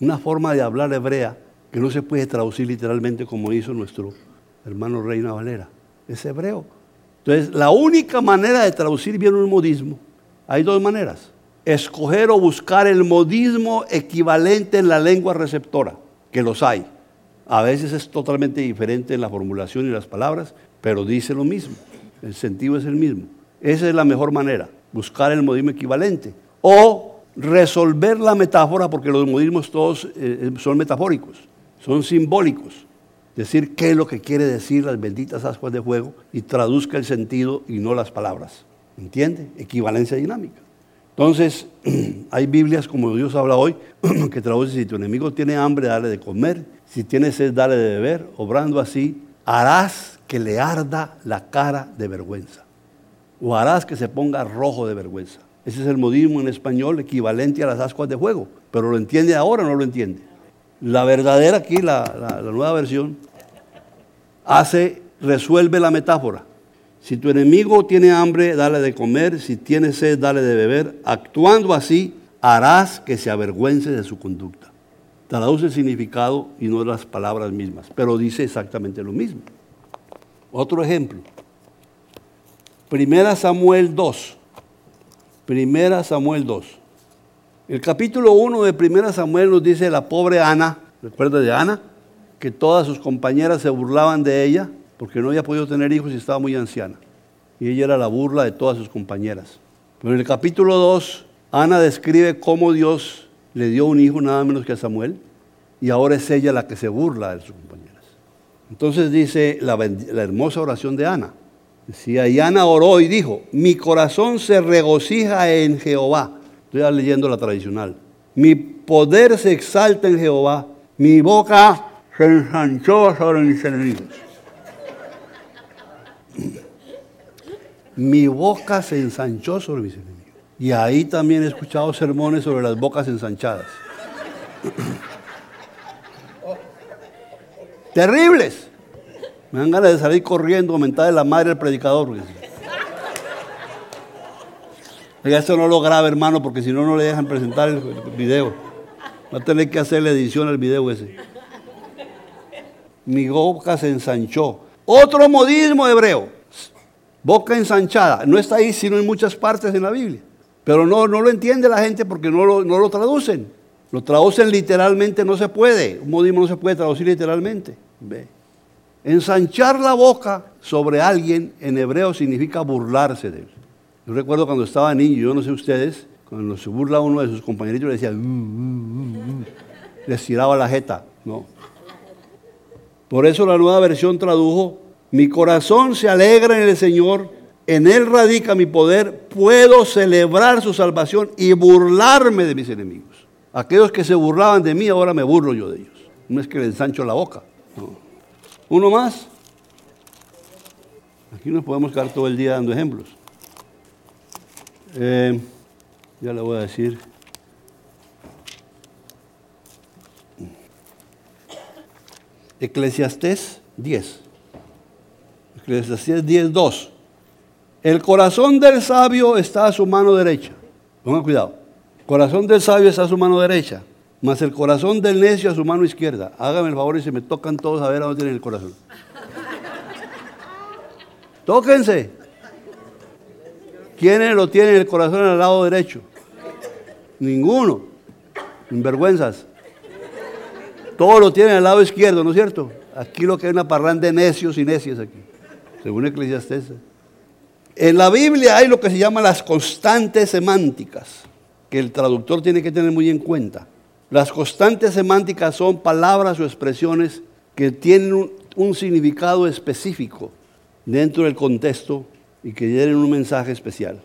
una forma de hablar hebrea que no se puede traducir literalmente como hizo nuestro hermano Reina Valera. Es hebreo. Entonces, la única manera de traducir bien un modismo, hay dos maneras. Escoger o buscar el modismo equivalente en la lengua receptora que los hay. A veces es totalmente diferente en la formulación y las palabras, pero dice lo mismo. El sentido es el mismo. Esa es la mejor manera, buscar el modismo equivalente. O resolver la metáfora, porque los modismos todos eh, son metafóricos, son simbólicos. Decir qué es lo que quiere decir las benditas ascuas de fuego y traduzca el sentido y no las palabras. ¿Entiende? Equivalencia dinámica. Entonces, hay Biblias como Dios habla hoy, que traduce, si tu enemigo tiene hambre, dale de comer, si tiene sed, dale de beber, obrando así, harás que le arda la cara de vergüenza, o harás que se ponga rojo de vergüenza. Ese es el modismo en español equivalente a las ascuas de fuego. Pero lo entiende ahora o no lo entiende. La verdadera aquí, la, la nueva versión, hace, resuelve la metáfora. Si tu enemigo tiene hambre, dale de comer, si tiene sed, dale de beber. Actuando así, harás que se avergüence de su conducta. Traduce el significado y no las palabras mismas, pero dice exactamente lo mismo. Otro ejemplo. Primera Samuel 2. Primera Samuel 2. El capítulo 1 de Primera Samuel nos dice la pobre Ana, ¿recuerda de Ana? Que todas sus compañeras se burlaban de ella porque no había podido tener hijos y estaba muy anciana. Y ella era la burla de todas sus compañeras. Pero en el capítulo 2, Ana describe cómo Dios le dio un hijo nada menos que a Samuel, y ahora es ella la que se burla de sus compañeras. Entonces dice la, hermosa oración de Ana. Decía, y Ana oró y dijo, mi corazón se regocija en Jehová. Estoy leyendo la tradicional. Mi poder se exalta en Jehová, mi boca se ensanchó sobre mis enemigos. Mi boca se ensanchó sobre mis enemigos. Y ahí también he escuchado sermones sobre las bocas ensanchadas. Terribles. Me dan ganas de salir corriendo, aumentar de la madre del predicador. Oiga, esto no lo graba, hermano, porque si no, no le dejan presentar el video. Va a tener que hacer la edición al video ese. Mi boca se ensanchó. Otro modismo hebreo boca ensanchada. No está ahí, sino en muchas partes en la Biblia. Pero no, no lo entiende la gente porque no lo, no lo traducen. Lo traducen literalmente, no se puede. Un modismo no se puede traducir literalmente. Ve. Ensanchar la boca sobre alguien en hebreo significa burlarse de él. Yo recuerdo cuando estaba niño, yo no sé ustedes, cuando se burla uno de sus compañeritos le decía, uh, uh, uh, les tiraba la jeta. No. Por eso la nueva versión tradujo mi corazón se alegra en el Señor, en Él radica mi poder, puedo celebrar su salvación y burlarme de mis enemigos. Aquellos que se burlaban de mí, ahora me burlo yo de ellos. No es que les ensancho la boca. Uno más. Aquí nos podemos quedar todo el día dando ejemplos. Eh, ya le voy a decir. Eclesiastés 10. Eclesiastés 10.2. El corazón del sabio está a su mano derecha. Pongan cuidado. Corazón del sabio está a su mano derecha, mas el corazón del necio a su mano izquierda. Hágame el favor y se me tocan todos a ver a dónde tienen el corazón. Tóquense. ¿Quiénes lo tienen el corazón al lado derecho? Ninguno. Vergüenzas. Todos lo tienen al lado izquierdo, ¿no es cierto? Aquí lo que hay una parranda de necios y necias aquí según Eclesiastes. En la Biblia hay lo que se llama las constantes semánticas, que el traductor tiene que tener muy en cuenta. Las constantes semánticas son palabras o expresiones que tienen un, significado específico dentro del contexto y que tienen un mensaje especial.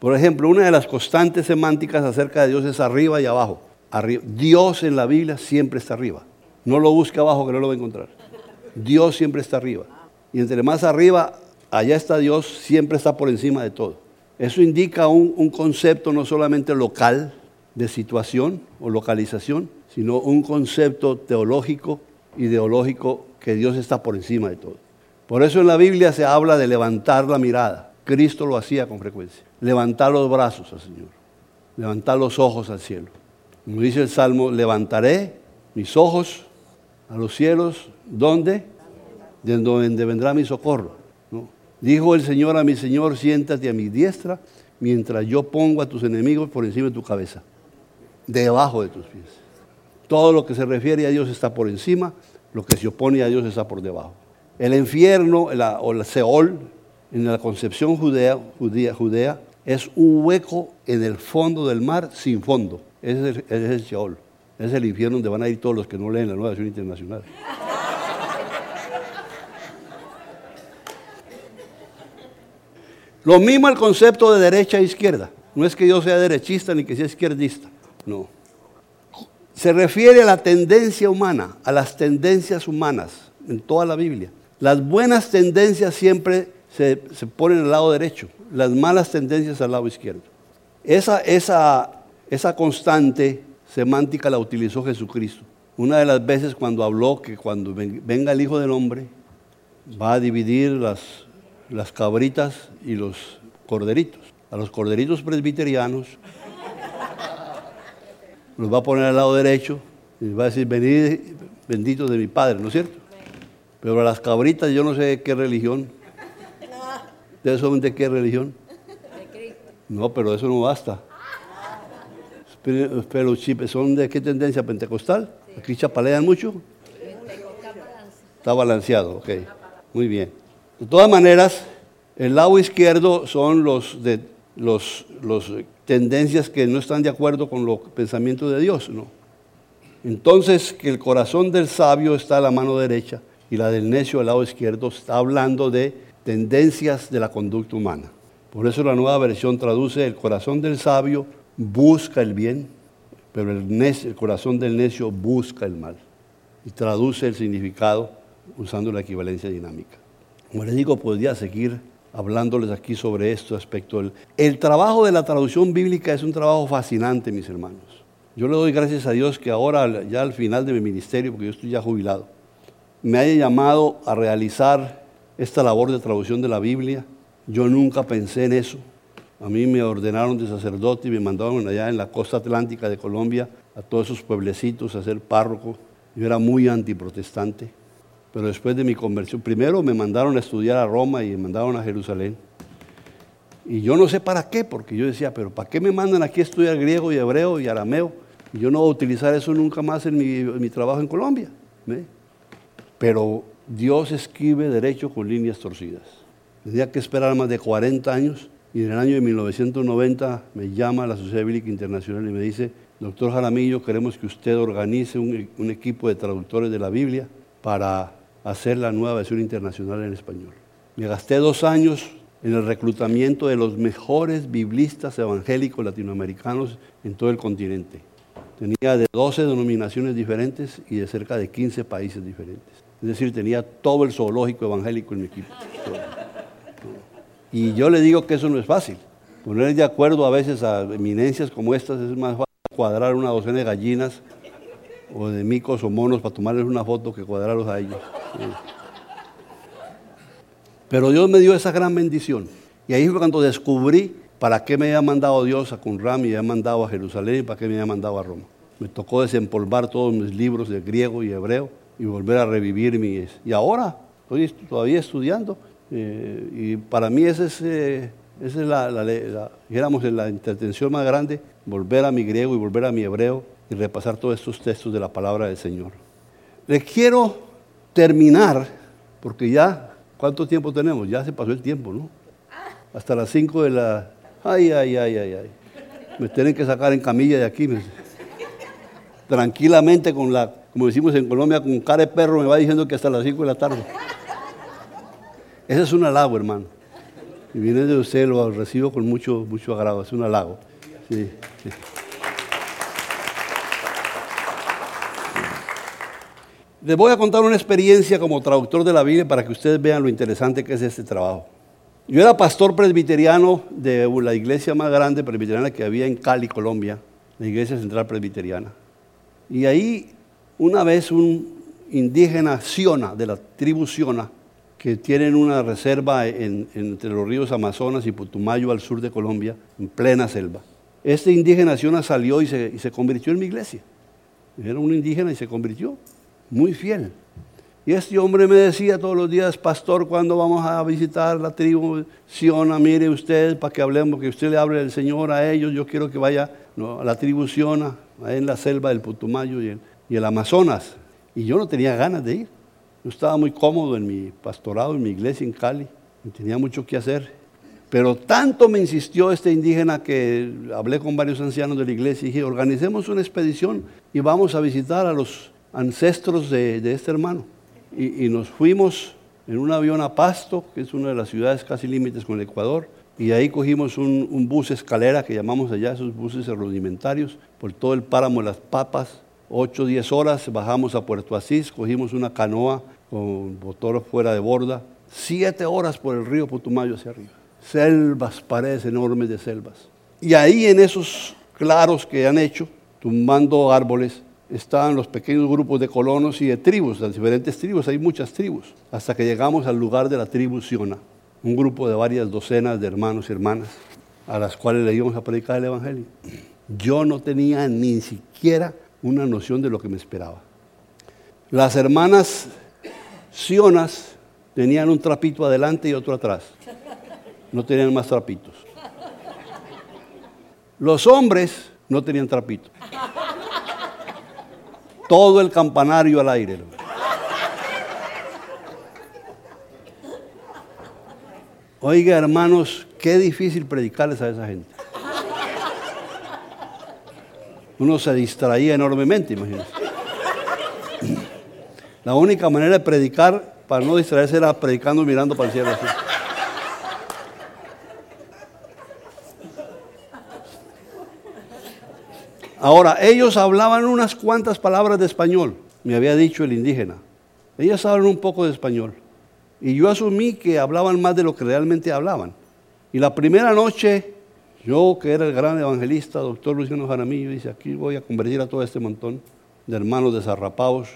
Por ejemplo, una de las constantes semánticas acerca de Dios es arriba y abajo. Dios en la Biblia siempre está arriba. No lo busque abajo que no lo va a encontrar. Dios siempre está arriba y entre más arriba, allá está Dios, siempre está por encima de todo. Eso indica un, concepto no solamente local de situación o localización, sino un concepto teológico, ideológico, que Dios está por encima de todo. Por eso en la Biblia se habla de levantar la mirada. Cristo lo hacía con frecuencia. Levantar los brazos al Señor. Levantar los ojos al cielo. Como dice el Salmo, levantaré mis ojos a los cielos. ¿Dónde? de donde vendrá mi socorro. Dijo el Señor a mi Señor, siéntate a mi diestra, mientras yo pongo a tus enemigos por encima de tu cabeza, debajo de tus pies. Todo lo que se refiere a Dios está por encima, lo que se opone a Dios está por debajo. El infierno o el Seol, en la concepción judea, judía, es un hueco en el fondo del mar sin fondo. Ese es el, es Seol. es el infierno donde van a ir todos los que no leen la nueva versión internacional. Lo mismo el concepto de derecha e izquierda. No es que yo sea derechista ni que sea izquierdista. No. Se refiere a la tendencia humana, a las tendencias humanas en toda la Biblia. Las buenas tendencias siempre se, ponen al lado derecho, las malas tendencias al lado izquierdo. Esa, esa, esa constante semántica la utilizó Jesucristo. Una de las veces cuando habló que cuando venga el Hijo del Hombre va a dividir las, las cabritas y los corderitos. A los corderitos presbiterianos los va a poner al lado derecho y va a decir, venid benditos de mi Padre, ¿no es cierto? Pero a las cabritas yo no sé de qué religión. ¿Ustedes son de qué religión? No, pero eso no basta. Pero son de qué tendencia pentecostal? ¿Aquí chapalean mucho? Está balanceado, ok. Muy bien. De todas maneras, el lado izquierdo son los de los, los tendencias que no están de acuerdo con los pensamientos de Dios, ¿no? Entonces, que el corazón del sabio está a la mano derecha y la del necio al lado izquierdo está hablando de tendencias de la conducta humana. Por eso la nueva versión traduce el corazón del sabio busca el bien, pero el, corazón del necio busca el mal. Y traduce el significado usando la equivalencia dinámica. Como les digo, podría seguir hablándoles aquí sobre este aspecto. El, el trabajo de la traducción bíblica es un trabajo fascinante, mis hermanos. Yo le doy gracias a Dios que ahora, ya al final de mi ministerio, porque yo estoy ya jubilado, me haya llamado a realizar esta labor de traducción de la Biblia. Yo nunca pensé en eso. A mí me ordenaron de sacerdote y me mandaron allá en la costa atlántica de Colombia a todos esos pueblecitos a ser párroco. Yo era muy antiprotestante. Pero después de mi conversión, primero me mandaron a estudiar a Roma y me mandaron a Jerusalén. Y yo no sé para qué, porque yo decía, pero ¿para qué me mandan aquí a estudiar griego y hebreo y arameo? Yo no voy a utilizar eso nunca más en mi, trabajo en Colombia. Pero Dios escribe derecho con líneas torcidas. Tenía que esperar más de 40 años y en el año de 1990 me llama la Sociedad Bíblica Internacional y me dice, doctor Jaramillo, queremos que usted organice un equipo de traductores de la Biblia para hacer la nueva versión internacional en español. Me gasté dos años en el reclutamiento de los mejores biblistas evangélicos latinoamericanos en todo el continente. Tenía de 12 denominaciones diferentes y de cerca de 15 países diferentes. Es decir, tenía todo el zoológico evangélico en mi equipo. Y yo le digo que eso no es fácil. Poner de acuerdo a veces a eminencias como estas es más fácil cuadrar una docena de gallinas o de micos o monos para tomarles una foto que cuadrarlos a ellos. Pero Dios me dio esa gran bendición. Y ahí fue cuando descubrí para qué me había mandado Dios a Qumran y me había mandado a Jerusalén y para qué me había mandado a Roma. Me tocó desempolvar todos mis libros de griego y hebreo y volver a revivir mis... Y ahora estoy todavía estudiando. Eh, y para mí esa es, eh, esa es la, la, la intención más grande, volver a mi griego y volver a mi hebreo y repasar todos estos textos de la palabra del Señor. Les quiero terminar, porque ya, ¿cuánto tiempo tenemos? Ya se pasó el tiempo, ¿no? Hasta las 5 de la... Ay, ay, ay, ay, ay. Me tienen que sacar en camilla de aquí. Tranquilamente con la, como decimos en Colombia, con cara de perro me va diciendo que hasta las 5 de la tarde. Ese es un halago, hermano. Y viene de usted, lo recibo con mucho, mucho agrado. Es un halago. Les voy a contar una experiencia como traductor de la Biblia para que ustedes vean lo interesante que es este trabajo. Yo era pastor presbiteriano de la iglesia más grande presbiteriana que había en Cali, Colombia, la iglesia central presbiteriana. Y ahí una vez un indígena Siona, de la tribu Siona, que tienen una reserva entre los ríos Amazonas y Putumayo al sur de Colombia, en plena selva. Este indígena Siona salió y se, y se convirtió en mi iglesia. Era un indígena y se convirtió muy fiel. Y este hombre me decía todos los días, pastor, cuando vamos a visitar la tribu Siona, mire usted, para que hablemos, que usted le hable del Señor a ellos, yo quiero que vaya a la tribu Siona, en la selva del Putumayo y el, Amazonas. Y yo no tenía ganas de ir. Yo estaba muy cómodo en mi pastorado, en mi iglesia en Cali, y tenía mucho que hacer. Pero tanto me insistió este indígena que hablé con varios ancianos de la iglesia y dije, organicemos una expedición y vamos a visitar a los ancestros de, este hermano. Y, nos fuimos en un avión a Pasto, que es una de las ciudades casi límites con el Ecuador, y ahí cogimos un, bus escalera que llamamos allá, esos buses rudimentarios, por todo el páramo de las papas. 8 o 10 horas bajamos a Puerto Asís, cogimos una canoa con motor fuera de borda. Siete horas por el río Putumayo hacia arriba. Selvas, paredes enormes de selvas. Y ahí en esos claros que han hecho, tumbando árboles, estaban los pequeños grupos de colonos y de tribus, las diferentes tribus, hay muchas tribus, hasta que llegamos al lugar de la tribu Siona, un grupo de varias docenas de hermanos y hermanas a las cuales le íbamos a predicar el Evangelio. Yo no tenía ni siquiera una noción de lo que me esperaba. Las hermanas Sionas tenían un trapito adelante y otro atrás. No tenían más trapitos. Los hombres no tenían trapito. Todo el campanario al aire. Oiga, hermanos, qué difícil predicarles a esa gente. Uno se distraía enormemente, imagínense. La única manera de predicar para no distraerse era predicando mirando para el cielo así. Ahora, ellos hablaban unas cuantas palabras de español, me había dicho el indígena. Ellos hablan un poco de español. Y yo asumí que hablaban más de lo que realmente hablaban. Y la primera noche, yo que era el gran evangelista, doctor Luciano Jaramillo, dice, aquí voy a convertir a todo este montón de hermanos desarrapados.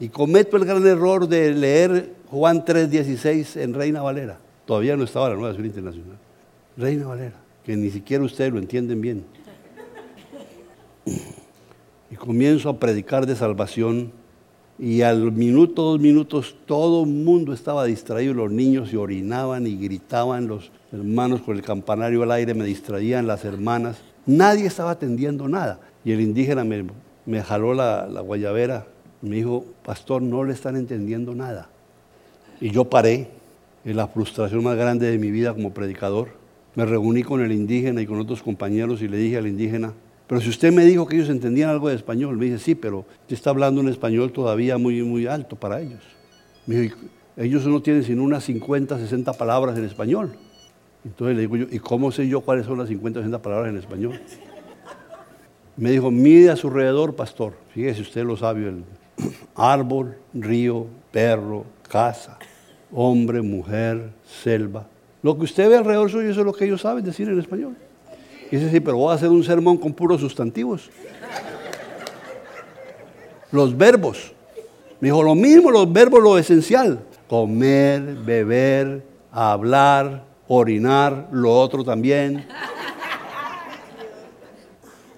Y cometo el gran error de leer Juan 3:16 en Reina Valera. Todavía no estaba la nueva versión internacional. Reina Valera, que ni siquiera ustedes lo entienden bien y comienzo a predicar de salvación y al minuto, dos minutos, todo el mundo estaba distraído, los niños se orinaban y gritaban, los hermanos con el campanario al aire me distraían, las hermanas, nadie estaba atendiendo nada. Y el indígena me, jaló la, la guayabera me dijo, pastor, no le están entendiendo nada. Y yo paré, en la frustración más grande de mi vida como predicador. Me reuní con el indígena y con otros compañeros y le dije al indígena, pero si usted me dijo que ellos entendían algo de español, me dice, sí, pero usted está hablando un español todavía muy, muy alto para ellos. Me dijo, ellos no tienen sino unas 50, 60 palabras en español. Entonces le digo yo, ¿y cómo sé yo cuáles son las 50, 60 palabras en español? Me dijo, mide a su alrededor, pastor. Fíjese, usted lo sabe, el árbol, río, perro, casa, hombre, mujer, selva. Lo que usted ve alrededor suyo, eso es lo que ellos saben decir en español. Y dice, sí, pero voy a hacer un sermón con puros sustantivos. Los verbos. Me dijo, lo mismo, los verbos, lo esencial. Comer, beber, hablar, orinar, lo otro también.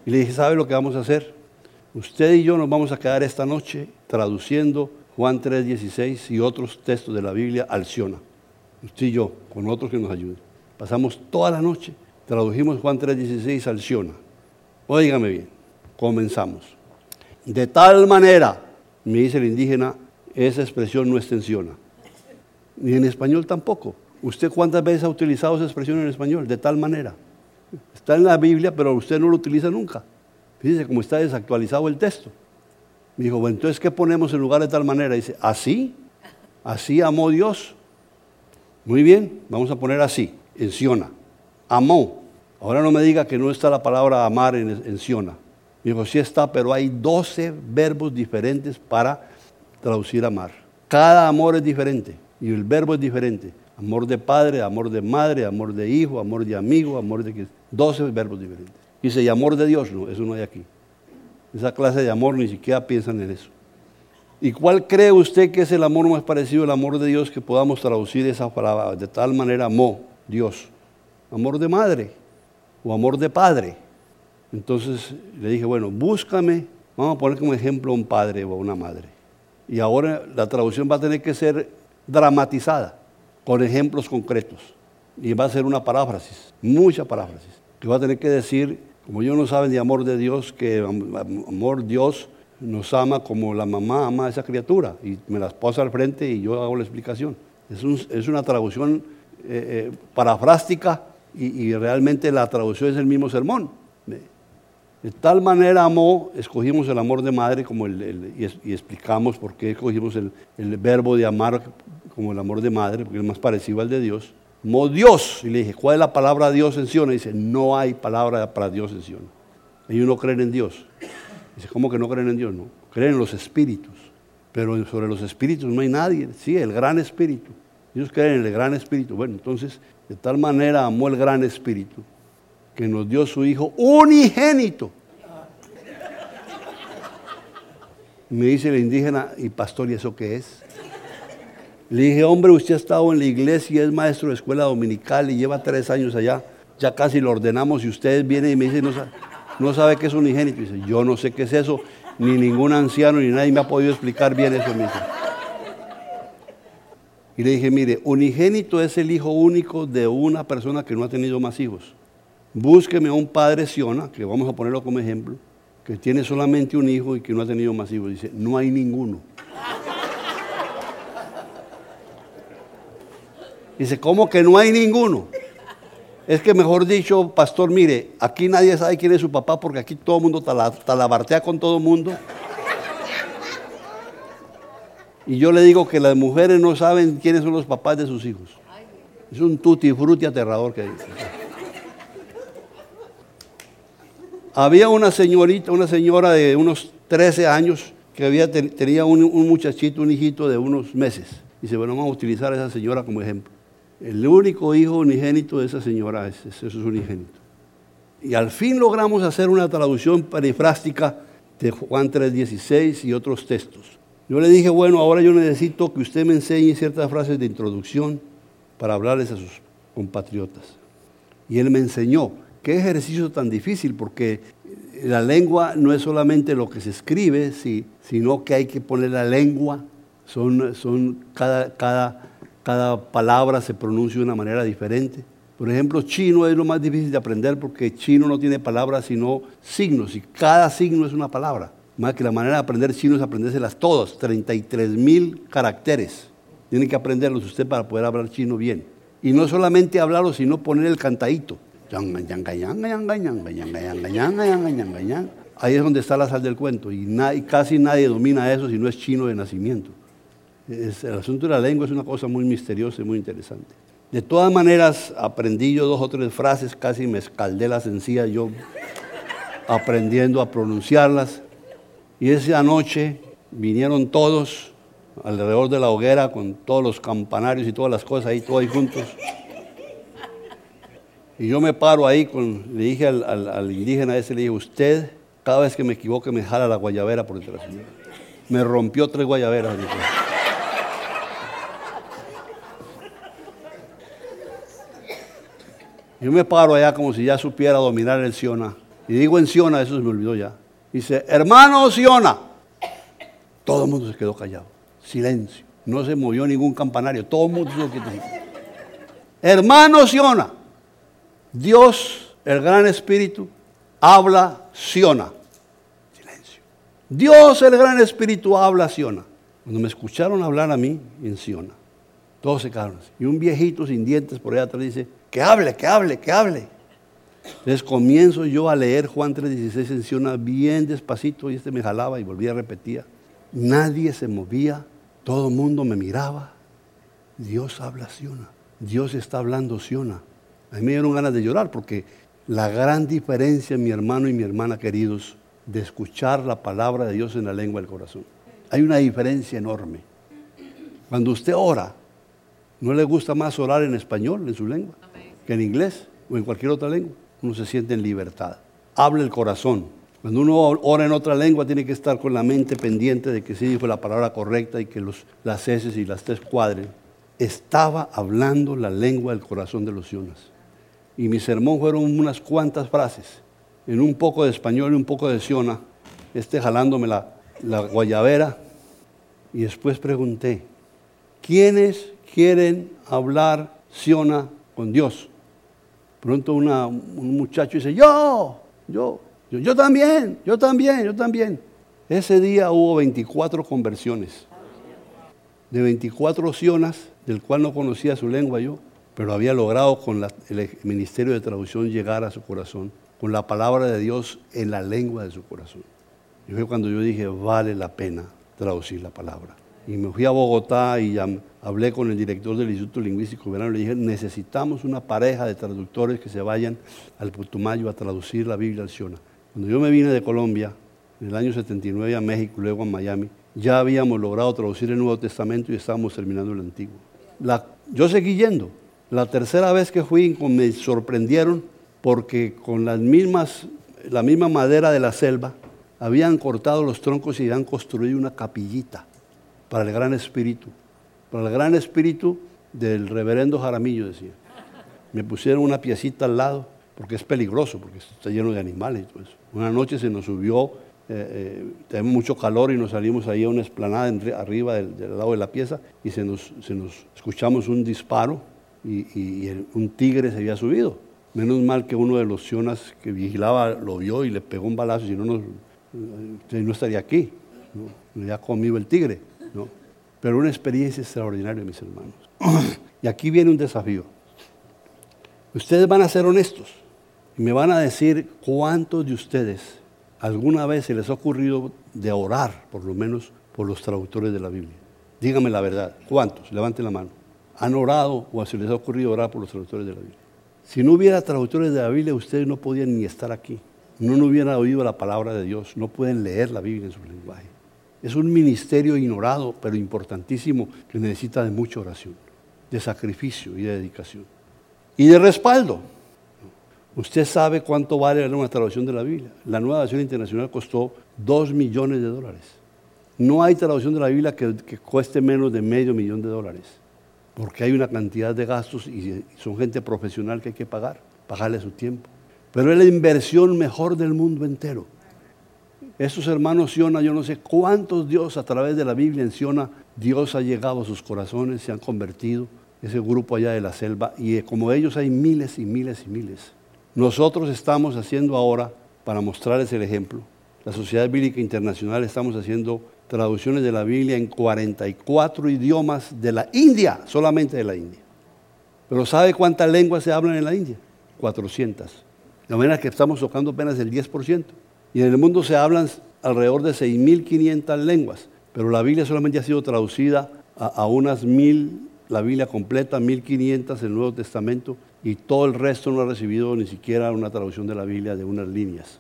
Y le dije, ¿sabe lo que vamos a hacer? Usted y yo nos vamos a quedar esta noche traduciendo Juan 3:16 y otros textos de la Biblia al Siona. Usted y yo, con otros que nos ayuden. Pasamos toda la noche Tradujimos Juan 3:16 al Siona. Óigame bien, comenzamos. De tal manera, me dice el indígena, esa expresión no está en. Ni en español tampoco. ¿Usted cuántas veces ha utilizado esa expresión en español? De tal manera. Está en la Biblia, pero usted no lo utiliza nunca. Fíjese cómo está desactualizado el texto. Me dijo, bueno, entonces, ¿qué ponemos en lugar de tal manera? Dice, así, así amó Dios. Muy bien, vamos a poner así, en Siona. Amó. Ahora no me diga que no está la palabra amar en, en Siona. Me dijo, sí está, pero hay 12 verbos diferentes para traducir amar. Cada amor es diferente y el verbo es diferente. Amor de padre, amor de madre, amor de hijo, amor de amigo, amor de... 12 verbos diferentes. Dice, y amor de Dios, no, eso no hay aquí. Esa clase de amor ni siquiera piensan en eso. ¿Y cuál cree usted que es el amor más parecido al amor de Dios que podamos traducir esa palabra? De tal manera amó Dios. Amor de madre o amor de padre. Entonces le dije, bueno, búscame, vamos a poner como ejemplo un padre o una madre. Y ahora la traducción va a tener que ser dramatizada, con ejemplos concretos. Y va a ser una paráfrasis, mucha paráfrasis, que va a tener que decir, como ellos no saben de amor de Dios, que amor Dios nos ama como la mamá ama a esa criatura. Y me las posa al frente y yo hago la explicación. Es, una traducción eh, eh, parafrástica y, realmente la traducción es el mismo sermón. De tal manera amó, escogimos el amor de madre como el, y, explicamos por qué escogimos el, verbo de amar como el amor de madre, porque es más parecido al de Dios. Amó Dios. Y le dije, ¿cuál es la palabra Dios en Sion? Y dice, no hay palabra para Dios en Sion. Ellos no creen en Dios. Dice, ¿cómo que no creen en Dios? No, creen en los espíritus. Pero sobre los espíritus no hay nadie. Sí, el gran espíritu. Ellos creen en el gran espíritu. Bueno, entonces, de tal manera amó el gran espíritu que nos dio su hijo unigénito. Me dice el indígena, y pastor, ¿y eso qué es? Le dije, hombre, usted ha estado en la iglesia, es maestro de escuela dominical y lleva tres años allá. Ya casi lo ordenamos y ustedes vienen y me dicen, no sabe, qué es unigénito. dice, yo no sé qué es eso, ni ningún anciano ni nadie me ha podido explicar bien eso mismo. Y le dije, mire, unigénito es el hijo único de una persona que no ha tenido más hijos. Búsqueme a un padre Siona, que vamos a ponerlo como ejemplo, que tiene solamente un hijo y que no ha tenido más hijos. Dice, no hay ninguno. Dice, ¿cómo que no hay ninguno? Es que mejor dicho, pastor, mire, aquí nadie sabe quién es su papá porque aquí todo el mundo talabartea con todo el mundo. Y yo le digo que las mujeres no saben quiénes son los papás de sus hijos. Es un tutti frutti aterrador que dice. Había una señorita, una señora de unos 13 años que había, tenía un, un muchachito, un hijito de unos meses. Dice, bueno, vamos a utilizar a esa señora como ejemplo. El único hijo unigénito de esa señora es, unigénito. Y al fin logramos hacer una traducción perifrástica de Juan 3.16 y otros textos. Yo le dije, bueno, ahora yo necesito que usted me enseñe ciertas frases de introducción para hablarles a sus compatriotas. Y él me enseñó. Qué ejercicio tan difícil, porque la lengua no es solamente lo que se escribe, sino que hay que poner la lengua. Son, son cada, cada cada palabra se pronuncia de una manera diferente. Por ejemplo, chino es lo más difícil de aprender porque chino no tiene palabras sino signos y cada signo es una palabra. Más que la manera de aprender chino es aprendérselas todas, 33 mil caracteres. Tiene que aprenderlos usted para poder hablar chino bien. Y no solamente hablarlo, sino poner el cantadito. Ahí es donde está la sal del cuento. Y, y casi nadie domina eso si no es chino de nacimiento el asunto de la lengua es una cosa muy misteriosa y muy interesante. De todas maneras, aprendí yo dos o tres frases, casi me escaldé la sencilla yo aprendiendo a pronunciarlas. Y esa noche vinieron todos alrededor de la hoguera con todos los campanarios y todas las cosas ahí, todos ahí juntos. Y yo me paro ahí, con, le dije al, indígena ese, le dije, usted cada vez que me equivoque me jala la guayabera por detrás. Me rompió tres guayaberas. Yo me paro allá como si ya supiera dominar el Siona. Y digo en Siona, eso se me olvidó ya. Dice, hermano Siona. Todo el mundo se quedó callado. Silencio. No se movió ningún campanario. Todo el mundo se quedó Hermano Siona. Dios, el gran espíritu, habla Siona. Silencio. Dios, el gran espíritu, habla Siona. Cuando me escucharon hablar a mí en Siona, todos se quedaron. Y un viejito sin dientes por allá atrás dice, que hable, que hable, que hable. Entonces comienzo yo a leer Juan 3:16 en Siona bien despacito y este me jalaba y volvía a repetir. Nadie se movía, todo el mundo me miraba. Dios habla Siona, Dios está hablando Siona. A mí me dieron ganas de llorar porque la gran diferencia, mi hermano y mi hermana queridos, de escuchar la palabra de Dios en la lengua del corazón. Hay una diferencia enorme. Cuando usted ora, ¿no le gusta más orar en español, en su lengua? En inglés o en cualquier otra lengua. Uno se siente en libertad. Habla el corazón. Cuando uno ora en otra lengua tiene que estar con la mente pendiente de que sí dijo la palabra correcta y que las S y las T cuadren. Estaba hablando la lengua del corazón de los sionas. Y mi sermón fueron unas cuantas frases, en un poco de español y un poco de siona, este jalándome la, la guayabera. Y después pregunté, ¿quiénes quieren hablar siona con Dios? Pronto un muchacho dice, yo, yo, yo, yo también, yo también, yo también. Ese día hubo 24 conversiones. De 24 opciones, del cual no conocía su lengua yo, pero había logrado con el ministerio de traducción llegar a su corazón, con la palabra de Dios en la lengua de su corazón. Y fue cuando yo dije, vale la pena traducir la palabra. Y me fui a Bogotá y hablé con el director del Instituto Lingüístico Verano y le dije, necesitamos una pareja de traductores que se vayan al Putumayo a traducir la Biblia al Siona. Cuando yo me vine de Colombia, en el año 79 a México, luego a Miami, ya habíamos logrado traducir el Nuevo Testamento y estábamos terminando el Antiguo. Yo seguí yendo. La tercera vez que fui me sorprendieron porque con las mismas, la misma madera de la selva habían cortado los troncos y habían construido una capillita para el Gran Espíritu. Para el Gran Espíritu del reverendo Jaramillo, decía. Me pusieron una piecita al lado porque es peligroso, porque está lleno de animales y. Una noche se nos subió eh, eh mucho calor y nos salimos ahí a una esplanada arriba del, lado de la pieza y se nos, se nos escuchamos un disparo y, un tigre se había subido. Menos mal que uno de los sionas que vigilaba lo vio y le pegó un balazo, si no, no, eh, estaría aquí, ¿no? ya conmigo el tigre. ¿No? Pero una experiencia extraordinaria, mis hermanos. y aquí viene un desafío. Ustedes van a ser honestos y me van a decir cuántos de ustedes alguna vez se les ha ocurrido de orar, por lo menos, por los traductores de la Biblia. Díganme la verdad, ¿cuántos? Levanten la mano. ¿Han orado o se les ha ocurrido orar por los traductores de la Biblia? Si no hubiera traductores de la Biblia, ustedes no podían ni estar aquí. No, no hubieran oído la palabra de Dios, no pueden leer la Biblia en su lenguaje. Es un ministerio ignorado, pero importantísimo, que necesita de mucha oración, de sacrificio y de dedicación. Y de respaldo. Usted sabe cuánto vale una traducción de la Biblia. La nueva versión internacional costó 2 millones de dólares. No hay traducción de la Biblia que, cueste menos de medio millón de dólares, porque hay una cantidad de gastos y son gente profesional que hay que pagar, pagarle su tiempo. Pero es la inversión mejor del mundo entero. Estos hermanos Siona, yo no sé cuántos Dios a través de la Biblia en Siona, Dios ha llegado a sus corazones, se han convertido, ese grupo allá de la selva, y como ellos hay miles y miles y miles. Nosotros estamos haciendo ahora, para mostrarles el ejemplo, la Sociedad Bíblica Internacional estamos haciendo traducciones de la Biblia en 44 idiomas de la India, solamente de la India. Pero ¿sabe cuántas lenguas se hablan en la India? 400. De manera que estamos tocando apenas el 10%. Y en el mundo se hablan alrededor de 6.500 lenguas, pero la Biblia solamente ha sido traducida a, unas mil, la Biblia completa, 1.500 el Nuevo Testamento, y todo el resto no ha recibido ni siquiera una traducción de la Biblia de unas líneas.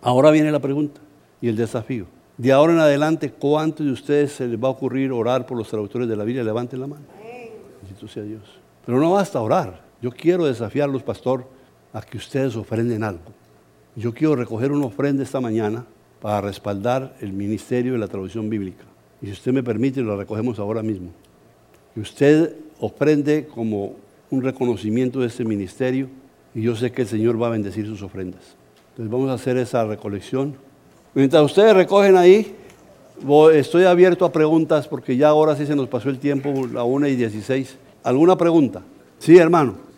Ahora viene la pregunta y el desafío. De ahora en adelante, ¿cuántos de ustedes se les va a ocurrir orar por los traductores de la Biblia? Levanten la mano. Bendito sea Dios. Pero no basta orar. Yo quiero desafiarlos, pastor, a que ustedes ofrenden algo. Yo quiero recoger una ofrenda esta mañana para respaldar el ministerio de la traducción bíblica. Y si usted me permite, lo recogemos ahora mismo. Que usted ofrende como un reconocimiento de este ministerio y yo sé que el Señor va a bendecir sus ofrendas. Entonces vamos a hacer esa recolección. Mientras ustedes recogen ahí, estoy abierto a preguntas porque ya ahora sí se nos pasó el tiempo, la 1 y 16. ¿Alguna pregunta? Sí, hermano.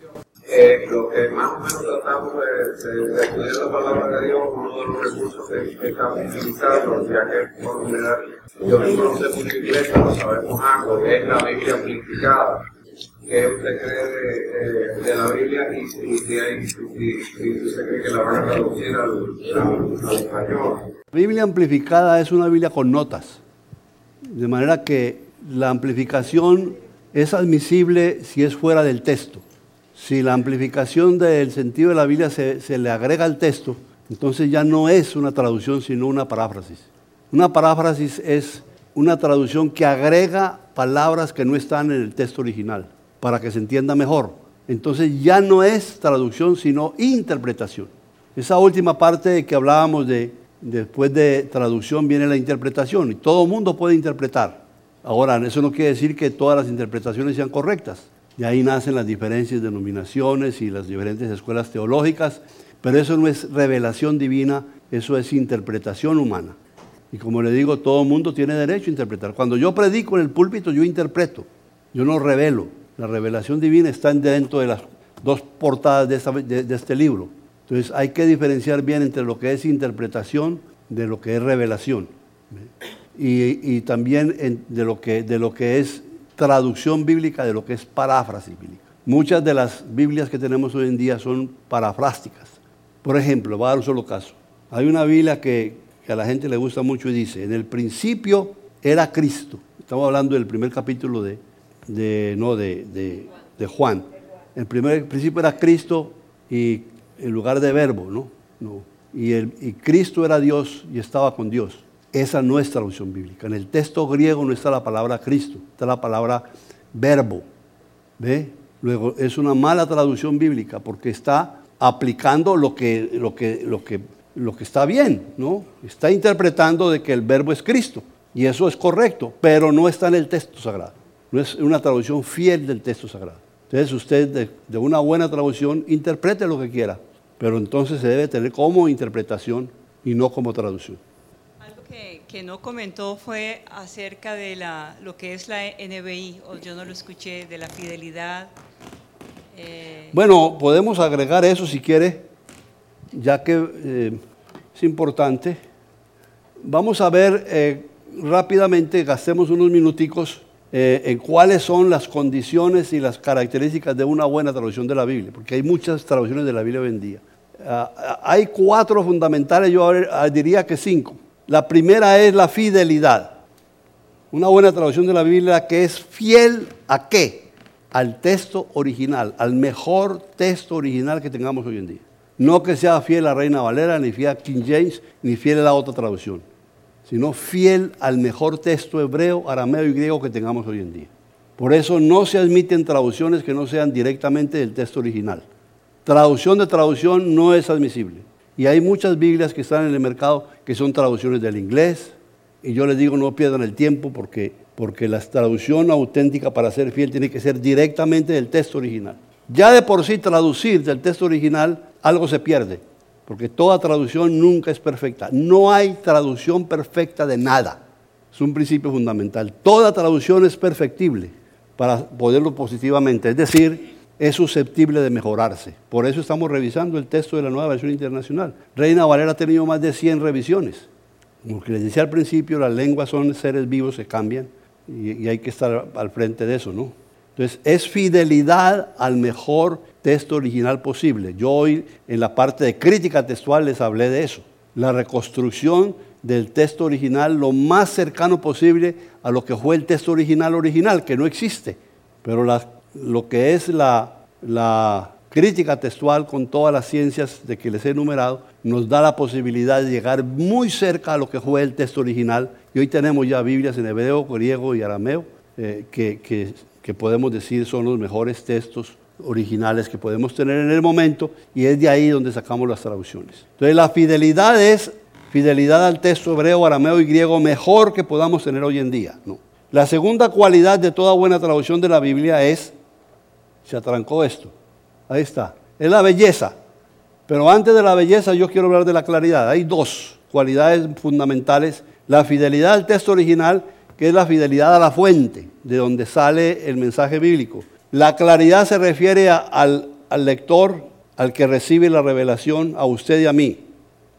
Eh, lo que más o menos tratamos de, de, estudiar la palabra de Dios, uno de los recursos que, estamos utilizando, ya que por general yo mismo no sé mucho inglés, pero sabemos algo, es la Biblia amplificada. ¿Qué usted cree de, la Biblia y, si, usted cree que la van a traducir al, español? La Biblia amplificada es una Biblia con notas, de manera que la amplificación es admisible si es fuera del texto. Si la amplificación del sentido de la Biblia se, le agrega al texto, entonces ya no es una traducción, sino una paráfrasis. Una paráfrasis es una traducción que agrega palabras que no están en el texto original para que se entienda mejor. Entonces ya no es traducción, sino interpretación. Esa última parte que hablábamos de después de traducción viene la interpretación y todo mundo puede interpretar. Ahora, eso no quiere decir que todas las interpretaciones sean correctas. De ahí nacen las diferentes denominaciones y las diferentes escuelas teológicas, pero eso no es revelación divina, eso es interpretación humana. Y como le digo, todo mundo tiene derecho a interpretar. Cuando yo predico en el púlpito, yo interpreto, yo no revelo. La revelación divina está dentro de las dos portadas de, este libro. Entonces hay que diferenciar bien entre lo que es interpretación de lo que es revelación. Y, también de, lo que, de lo que es traducción bíblica, de lo que es paráfrasis bíblica. Muchas de las Biblias que tenemos hoy en día son parafrásticas. Por ejemplo, voy a dar un solo caso. Hay una Biblia que, a la gente le gusta mucho y dice, en el principio era Cristo. Estamos hablando del primer capítulo de, de, no, de, de, Juan. El primer principio era Cristo y en lugar de verbo, ¿no? no. Y, el, y Cristo era Dios y estaba con Dios. Esa no es traducción bíblica. En el texto griego no está la palabra Cristo, está la palabra verbo. ¿Ve? Luego es una mala traducción bíblica porque está aplicando lo que, lo que, lo que, lo que está bien, ¿no? Está interpretando de que el verbo es Cristo. Y eso es correcto, pero no está en el texto sagrado. No es una traducción fiel del texto sagrado. Entonces usted de, de una buena traducción interprete lo que quiera, pero entonces se debe tener como interpretación y no como traducción. Que, no comentó fue acerca de la, lo que es la NBI, o yo no lo escuché, de la fidelidad. eh, Bueno, podemos agregar eso si quiere, ya que eh, es importante. Vamos a ver eh, rápidamente, gastemos unos minuticos eh, en cuáles son las condiciones y las características de una buena traducción de la Biblia, porque hay muchas traducciones de la Biblia hoy en día. Ah, hay cuatro fundamentales, yo ah, diría que cinco. La primera es la fidelidad. Una buena traducción de la Biblia que es fiel a qué? Al texto original, al mejor texto original que tengamos hoy en día. No que sea fiel a Reina Valera, ni fiel a King James, ni fiel a la otra traducción, sino fiel al mejor texto hebreo, arameo y griego que tengamos hoy en día. Por eso no se admiten traducciones que no sean directamente del texto original. Traducción de traducción no es admisible. Y hay muchas Biblias que están en el mercado que son traducciones del inglés. Y yo les digo, no pierdan el tiempo porque, porque la traducción auténtica para ser fiel tiene que ser directamente del texto original. Ya de por sí traducir del texto original algo se pierde, porque toda traducción nunca es perfecta. No hay traducción perfecta de nada. Es un principio fundamental. Toda traducción es perfectible para poderlo positivamente. Es decir, es susceptible de mejorarse. Por eso estamos revisando el texto de la nueva versión internacional. Reina Valera ha tenido más de 100 revisiones. Como les decía al principio, las lenguas son seres vivos, se cambian y, hay que estar al frente de eso, ¿no? Entonces, es fidelidad al mejor texto original posible. Yo hoy en la parte de crítica textual les hablé de eso. La reconstrucción del texto original lo más cercano posible a lo que fue el texto original original, que no existe. Pero la- lo que es la, la crítica textual con todas las ciencias de que les he enumerado, nos da la posibilidad de llegar muy cerca a lo que fue el texto original. Y hoy tenemos ya Biblias en hebreo, griego y arameo, eh, que, que- que podemos decir son los mejores textos originales que podemos tener en el momento y es de ahí donde sacamos las traducciones. Entonces la fidelidad es fidelidad al texto hebreo, arameo y griego mejor que podamos tener hoy en día. ¿no? La segunda cualidad de toda buena traducción de la Biblia es, se atrancó esto, ahí está, es la belleza. Pero antes de la belleza yo quiero hablar de la claridad. Hay dos cualidades fundamentales. La fidelidad al texto original, que es la fidelidad a la fuente, de donde sale el mensaje bíblico. La claridad se refiere al lector, al que recibe la revelación, a usted y a mí.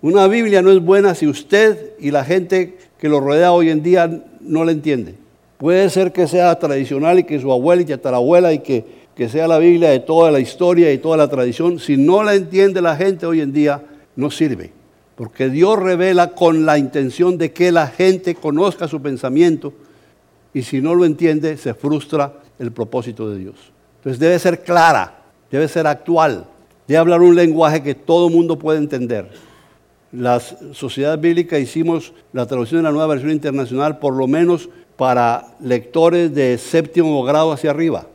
Una Biblia no es buena si usted y la gente que lo rodea hoy en día no la entiende. Puede ser que sea tradicional y que su abuela y tatarabuela y que, que sea la Biblia de toda la historia y toda la tradición. Si no la entiende la gente hoy en día, no sirve. Porque Dios revela con la intención de que la gente conozca su pensamiento y si no lo entiende, se frustra el propósito de Dios. Entonces debe ser clara, debe ser actual, debe hablar un lenguaje que todo mundo puede entender. La Sociedad Bíblica hicimos la traducción de la nueva versión internacional por lo menos para lectores de séptimo grado hacia arriba.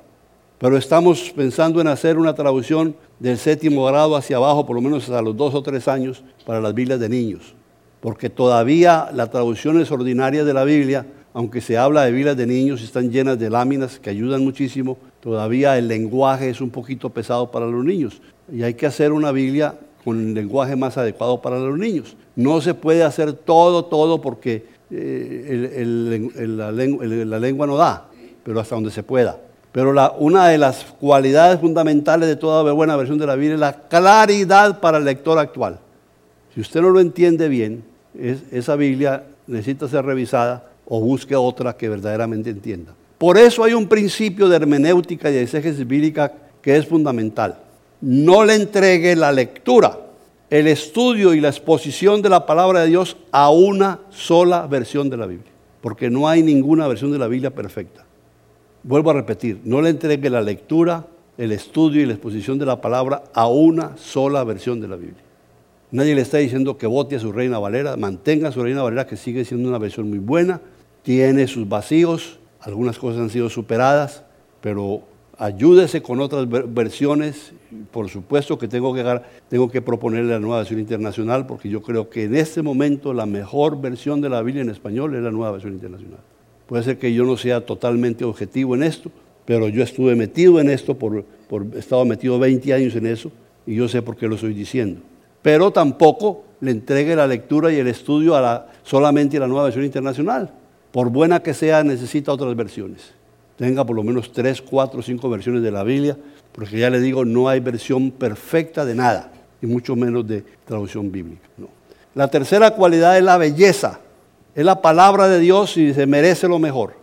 Pero estamos pensando en hacer una traducción del séptimo grado hacia abajo, por lo menos a los dos o tres años, para las Biblias de niños. Porque todavía las traducciones ordinarias de la Biblia, aunque se habla de Biblias de niños, están llenas de láminas que ayudan muchísimo, todavía el lenguaje es un poquito pesado para los niños. Y hay que hacer una Biblia con el lenguaje más adecuado para los niños. No se puede hacer todo, todo, porque eh, la lengua no da, pero hasta donde se pueda. Pero la- una de las cualidades fundamentales de toda buena versión de la Biblia es la claridad para el lector actual. Si usted no lo entiende bien, es- esa Biblia necesita ser revisada o busque otra que verdaderamente entienda. Por eso hay un principio de hermenéutica y de exégesis bíblica que es fundamental. No le entregue la lectura, el estudio y la exposición de la palabra de Dios a una sola versión de la Biblia, porque no hay ninguna versión de la Biblia perfecta. Vuelvo a repetir, no le entregue la lectura, el estudio y la exposición de la palabra a una sola versión de la Biblia. Nadie le está diciendo que vote a su Reina Valera, mantenga su Reina Valera que sigue siendo una versión muy buena, tiene sus vacíos, algunas cosas han sido superadas, pero ayúdese con otras versiones. Por supuesto que tengo que, tengo que proponerle la nueva versión internacional porque yo creo que en este momento la mejor versión de la Biblia en español es la nueva versión internacional. Puede ser que yo no sea totalmente objetivo en esto, pero yo estuve metido en esto, por, por, he estado metido 20 años en eso y yo sé por qué lo estoy diciendo. Pero tampoco le entregue la lectura y el estudio a la, solamente a la nueva versión internacional. Por buena que sea, necesita otras versiones tenga por lo menos tres, cuatro, cinco versiones de la Biblia, porque ya le digo, no hay versión perfecta de nada, y mucho menos de traducción bíblica. La tercera cualidad es la belleza. Es la palabra de Dios y se merece lo mejor.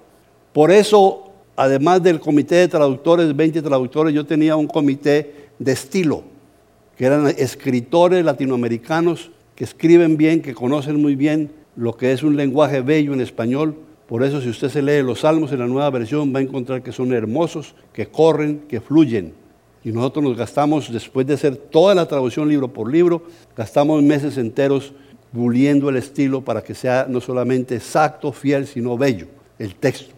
Por eso, además del comité de traductores, 20 traductores, yo tenía un comité de estilo, que eran escritores latinoamericanos que escriben bien, que conocen muy bien lo que es un lenguaje bello en español, por eso si usted se lee los salmos en la nueva versión va a encontrar que son hermosos, que corren, que fluyen. Y nosotros nos gastamos, después de hacer toda la traducción libro por libro, gastamos meses enteros puliendo el estilo para que sea no solamente exacto, fiel, sino bello, el texto.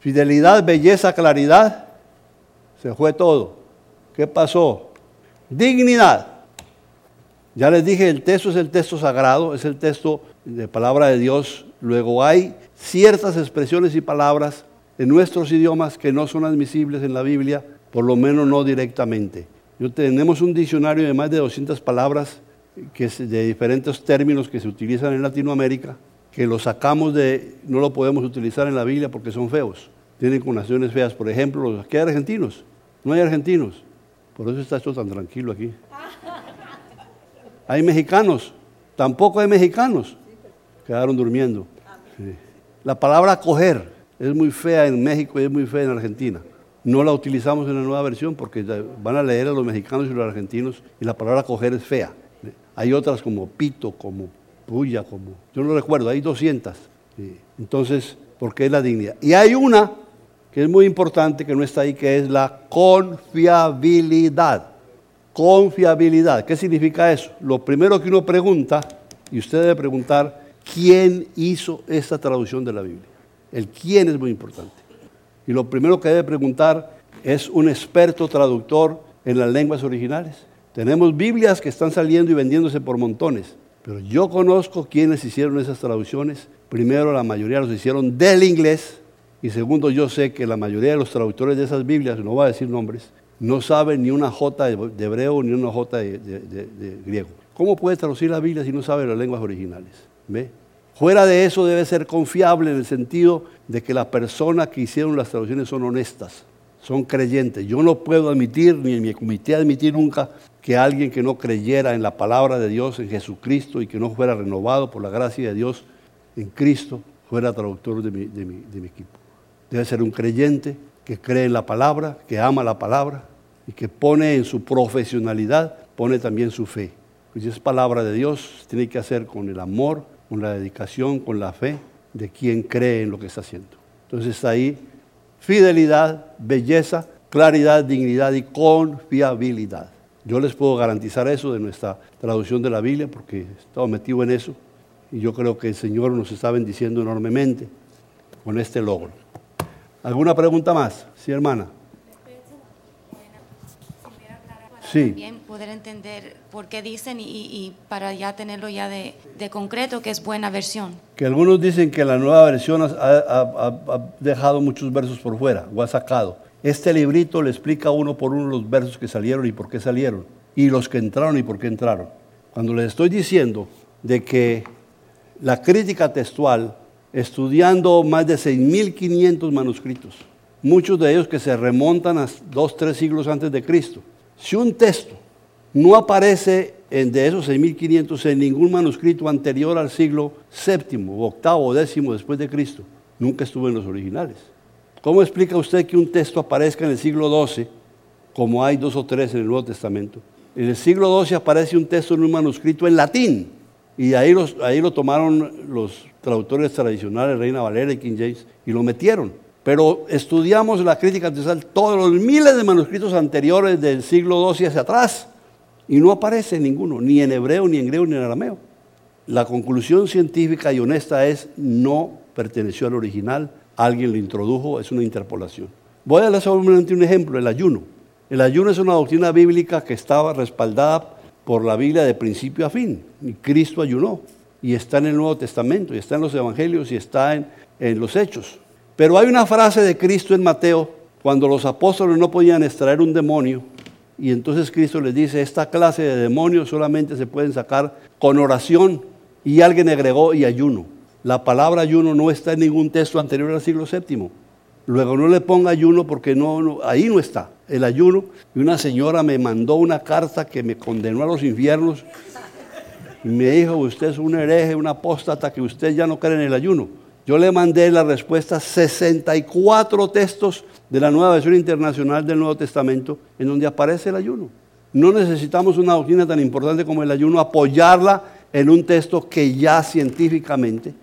Fidelidad, belleza, claridad, se fue todo. ¿Qué pasó? Dignidad. Ya les dije, el texto es el texto sagrado, es el texto de palabra de Dios. Luego hay ciertas expresiones y palabras en nuestros idiomas que no son admisibles en la Biblia, por lo menos no directamente. Yo tenemos un diccionario de más de 200 palabras que de diferentes términos que se utilizan en Latinoamérica, que lo sacamos de, no lo podemos utilizar en la Biblia porque son feos, tienen connotaciones feas. Por ejemplo, los hay argentinos, no hay argentinos, por eso está esto tan tranquilo aquí. Hay mexicanos, tampoco hay mexicanos, quedaron durmiendo. La palabra coger es muy fea en México y es muy fea en Argentina. No la utilizamos en la nueva versión porque van a leer a los mexicanos y los argentinos y la palabra coger es fea. Hay otras como pito, como puya, como... Yo no recuerdo, hay 200. Entonces, porque es la dignidad. Y hay una que es muy importante, que no está ahí, que es la confiabilidad. Confiabilidad. ¿Qué significa eso? Lo primero que uno pregunta, y usted debe preguntar, quién hizo esta traducción de la Biblia. El quién es muy importante. Y lo primero que debe preguntar es un experto traductor en las lenguas originales. Tenemos Biblias que están saliendo y vendiéndose por montones, pero yo conozco quienes hicieron esas traducciones. Primero, la mayoría los hicieron del inglés, y segundo, yo sé que la mayoría de los traductores de esas Biblias, no voy a decir nombres, no saben ni una J de hebreo ni una J de, de griego. ¿Cómo puede traducir la Biblia si no sabe las lenguas originales? ¿Ve? Fuera de eso debe ser confiable en el sentido de que las personas que hicieron las traducciones son honestas, son creyentes. Yo no puedo admitir, ni en mi comité admitir nunca, que alguien que no creyera en la palabra de Dios, en Jesucristo, y que no fuera renovado por la gracia de Dios en Cristo, fuera traductor de mi, equipo. Debe ser un creyente que cree en la palabra, que ama la palabra y que pone en su profesionalidad, pone también su fe. Pues es palabra de Dios, tiene que hacer con el amor, con la dedicación, con la fe de quien cree en lo que está haciendo. Entonces ahí fidelidad, belleza, claridad, dignidad y confiabilidad. Yo les puedo garantizar eso de nuestra traducción de la Biblia porque he estado metido en eso y yo creo que el Señor nos está bendiciendo enormemente con este logro. ¿Alguna pregunta más? Sí, hermana. Sí. también poder entender por qué dicen y, para ya tenerlo ya de, concreto que es buena versión. Que algunos dicen que la nueva versión ha, dejado muchos versos por fuera o ha sacado. Este librito le explica uno por uno los versos que salieron y por qué salieron, y los que entraron y por qué entraron. Cuando les estoy diciendo de que la crítica textual, estudiando más de 6.500 manuscritos, muchos de ellos que se remontan a dos, tres siglos antes de Cristo, si un texto no aparece en de esos 6.500 en ningún manuscrito anterior al siglo VII, octavo o décimo después de Cristo, nunca estuvo en los originales. ¿Cómo explica usted que un texto aparezca en el siglo XII, como hay dos o tres en el Nuevo Testamento? En el siglo XII aparece un texto en un manuscrito en latín, y ahí, ahí lo tomaron los traductores tradicionales, Reina Valera y King James, y lo metieron. Pero estudiamos la crítica textual, todos los miles de manuscritos anteriores del siglo XII hacia atrás, y no aparece ninguno, ni en hebreo, ni en griego, ni en arameo. La conclusión científica y honesta es no perteneció al original, alguien lo introdujo, es una interpolación. Voy a dar solamente un ejemplo, el ayuno. El ayuno es una doctrina bíblica que estaba respaldada por la Biblia de principio a fin. Y Cristo ayunó. Y está en el Nuevo Testamento, y está en los Evangelios, y está en, en los Hechos. Pero hay una frase de Cristo en Mateo, cuando los apóstoles no podían extraer un demonio, y entonces Cristo les dice, esta clase de demonios solamente se pueden sacar con oración. Y alguien agregó, y ayuno. La palabra ayuno no está en ningún texto anterior al siglo VII. Luego no le ponga ayuno porque no, ahí no está el ayuno. Y una señora me mandó una carta que me condenó a los infiernos. Y me dijo, usted es un hereje, un apóstata, que usted ya no cree en el ayuno. Yo le mandé la respuesta 64 textos de la nueva versión internacional del Nuevo Testamento en donde aparece el ayuno. No necesitamos una doctrina tan importante como el ayuno, apoyarla en un texto que ya científicamente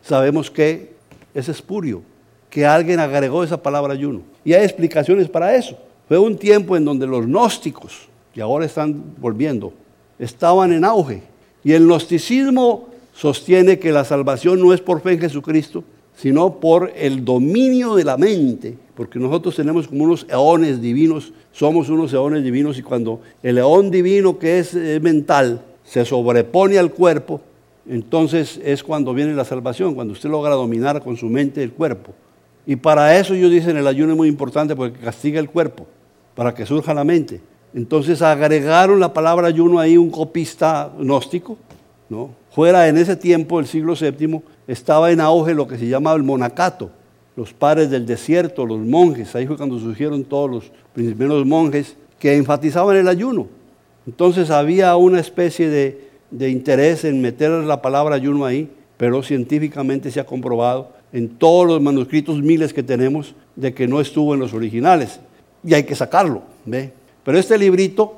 sabemos que es espurio, que alguien agregó esa palabra ayuno. Y hay explicaciones para eso. Fue un tiempo en donde los gnósticos, que ahora están volviendo, estaban en auge. Y el gnosticismo sostiene que la salvación no es por fe en Jesucristo, sino por el dominio de la mente, porque nosotros tenemos como unos eones divinos, somos unos eones divinos y cuando el eón divino que es mental se sobrepone al cuerpo, entonces es cuando viene la salvación, cuando usted logra dominar con su mente el cuerpo. Y para eso ellos dicen el ayuno es muy importante porque castiga el cuerpo, para que surja la mente. Entonces agregaron la palabra ayuno ahí un copista gnóstico, ¿no? Fuera en ese tiempo, el siglo VII, estaba en auge lo que se llamaba el monacato, los padres del desierto, los monjes, ahí fue cuando surgieron todos los primeros monjes que enfatizaban el ayuno. Entonces había una especie de, de interés en meter la palabra ayuno ahí, pero científicamente se ha comprobado en todos los manuscritos miles que tenemos de que no estuvo en los originales y hay que sacarlo. ¿ve? Pero este librito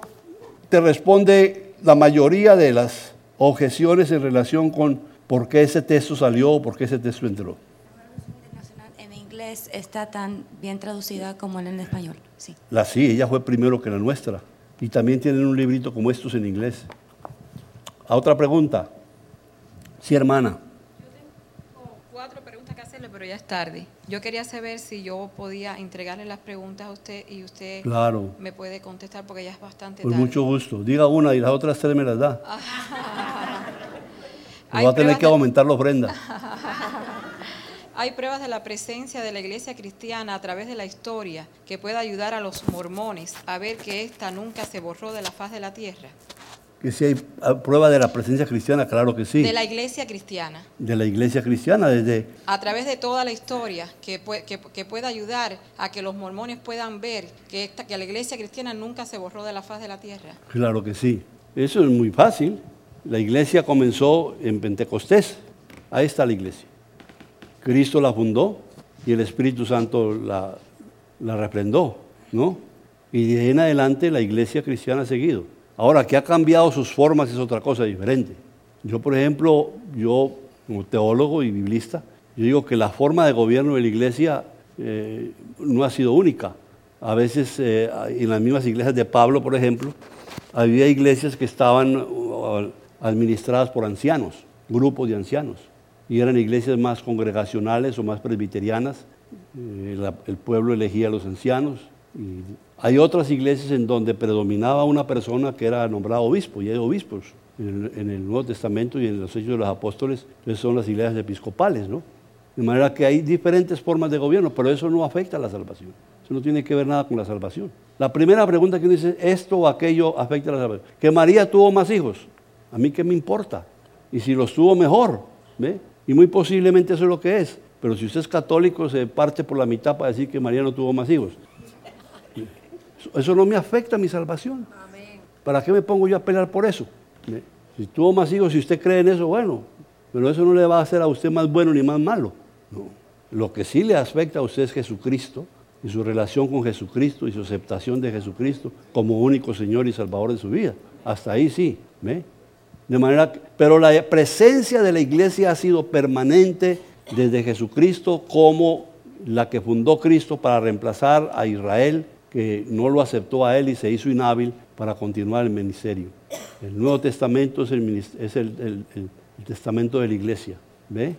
te responde la mayoría de las objeciones en relación con por qué ese texto salió o por qué ese texto entró. En inglés está tan bien traducida como en el español. Sí. La sí, ella fue primero que la nuestra. Y también tienen un librito como estos en inglés. A otra pregunta. Sí, hermana. Yo tengo cuatro preguntas que hacerle, pero ya es tarde. Yo quería saber si yo podía entregarle las preguntas a usted y usted claro. me puede contestar porque ya es bastante Con tarde. mucho gusto. Diga una y las otras tres me las da. va a tener que aumentar la ofrenda. Hay pruebas de la presencia de la iglesia cristiana a través de la historia que puede ayudar a los mormones a ver que ésta nunca se borró de la faz de la tierra. Que si hay prueba de la presencia cristiana, claro que sí. De la iglesia cristiana. De la iglesia cristiana, desde... A través de toda la historia que, puede, que, que pueda ayudar a que los mormones puedan ver que, esta, que la iglesia cristiana nunca se borró de la faz de la tierra. Claro que sí. Eso es muy fácil. La iglesia comenzó en Pentecostés. Ahí está la iglesia. Cristo la fundó y el Espíritu Santo la, la ¿no? Y de ahí en adelante la iglesia cristiana ha seguido. Ahora, que ha cambiado sus formas es otra cosa diferente. Yo, por ejemplo, yo como teólogo y biblista, digo que la forma de gobierno de la iglesia eh, no ha sido única. A veces eh, en las mismas iglesias de Pablo, por ejemplo, había iglesias que estaban administradas por ancianos, grupos de ancianos, y eran iglesias más congregacionales o más presbiterianas. Eh, el pueblo elegía a los ancianos. Hay otras iglesias en donde predominaba una persona que era nombrada obispo, y hay obispos en el, en el Nuevo Testamento y en los Hechos de los Apóstoles, entonces son las iglesias episcopales, ¿no? De manera que hay diferentes formas de gobierno, pero eso no afecta a la salvación. Eso no tiene que ver nada con la salvación. La primera pregunta que uno dice, ¿esto o aquello afecta a la salvación? Que María tuvo más hijos. ¿A mí qué me importa? Y si los tuvo mejor, ¿ve? Y muy posiblemente eso es lo que es. Pero si usted es católico, se parte por la mitad para decir que María no tuvo más hijos. Eso no me afecta a mi salvación. ¿Para qué me pongo yo a pelear por eso? ¿Ve? Si tuvo más hijos, si usted cree en eso, bueno. Pero eso no le va a hacer a usted más bueno ni más malo. No. Lo que sí le afecta a usted es Jesucristo y su relación con Jesucristo y su aceptación de Jesucristo como único Señor y Salvador de su vida. Hasta ahí sí. ¿ve? De manera, pero la presencia de la iglesia ha sido permanente desde Jesucristo como la que fundó Cristo para reemplazar a Israel, que no lo aceptó a él y se hizo inhábil para continuar el ministerio. El Nuevo Testamento es el, es el, el, el testamento de la iglesia. ¿Ve?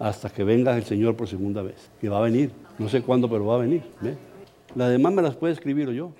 hasta que venga el Señor por segunda vez, que va a venir. No sé cuándo, pero va a venir. ¿ve? Las demás me las puede escribir o yo.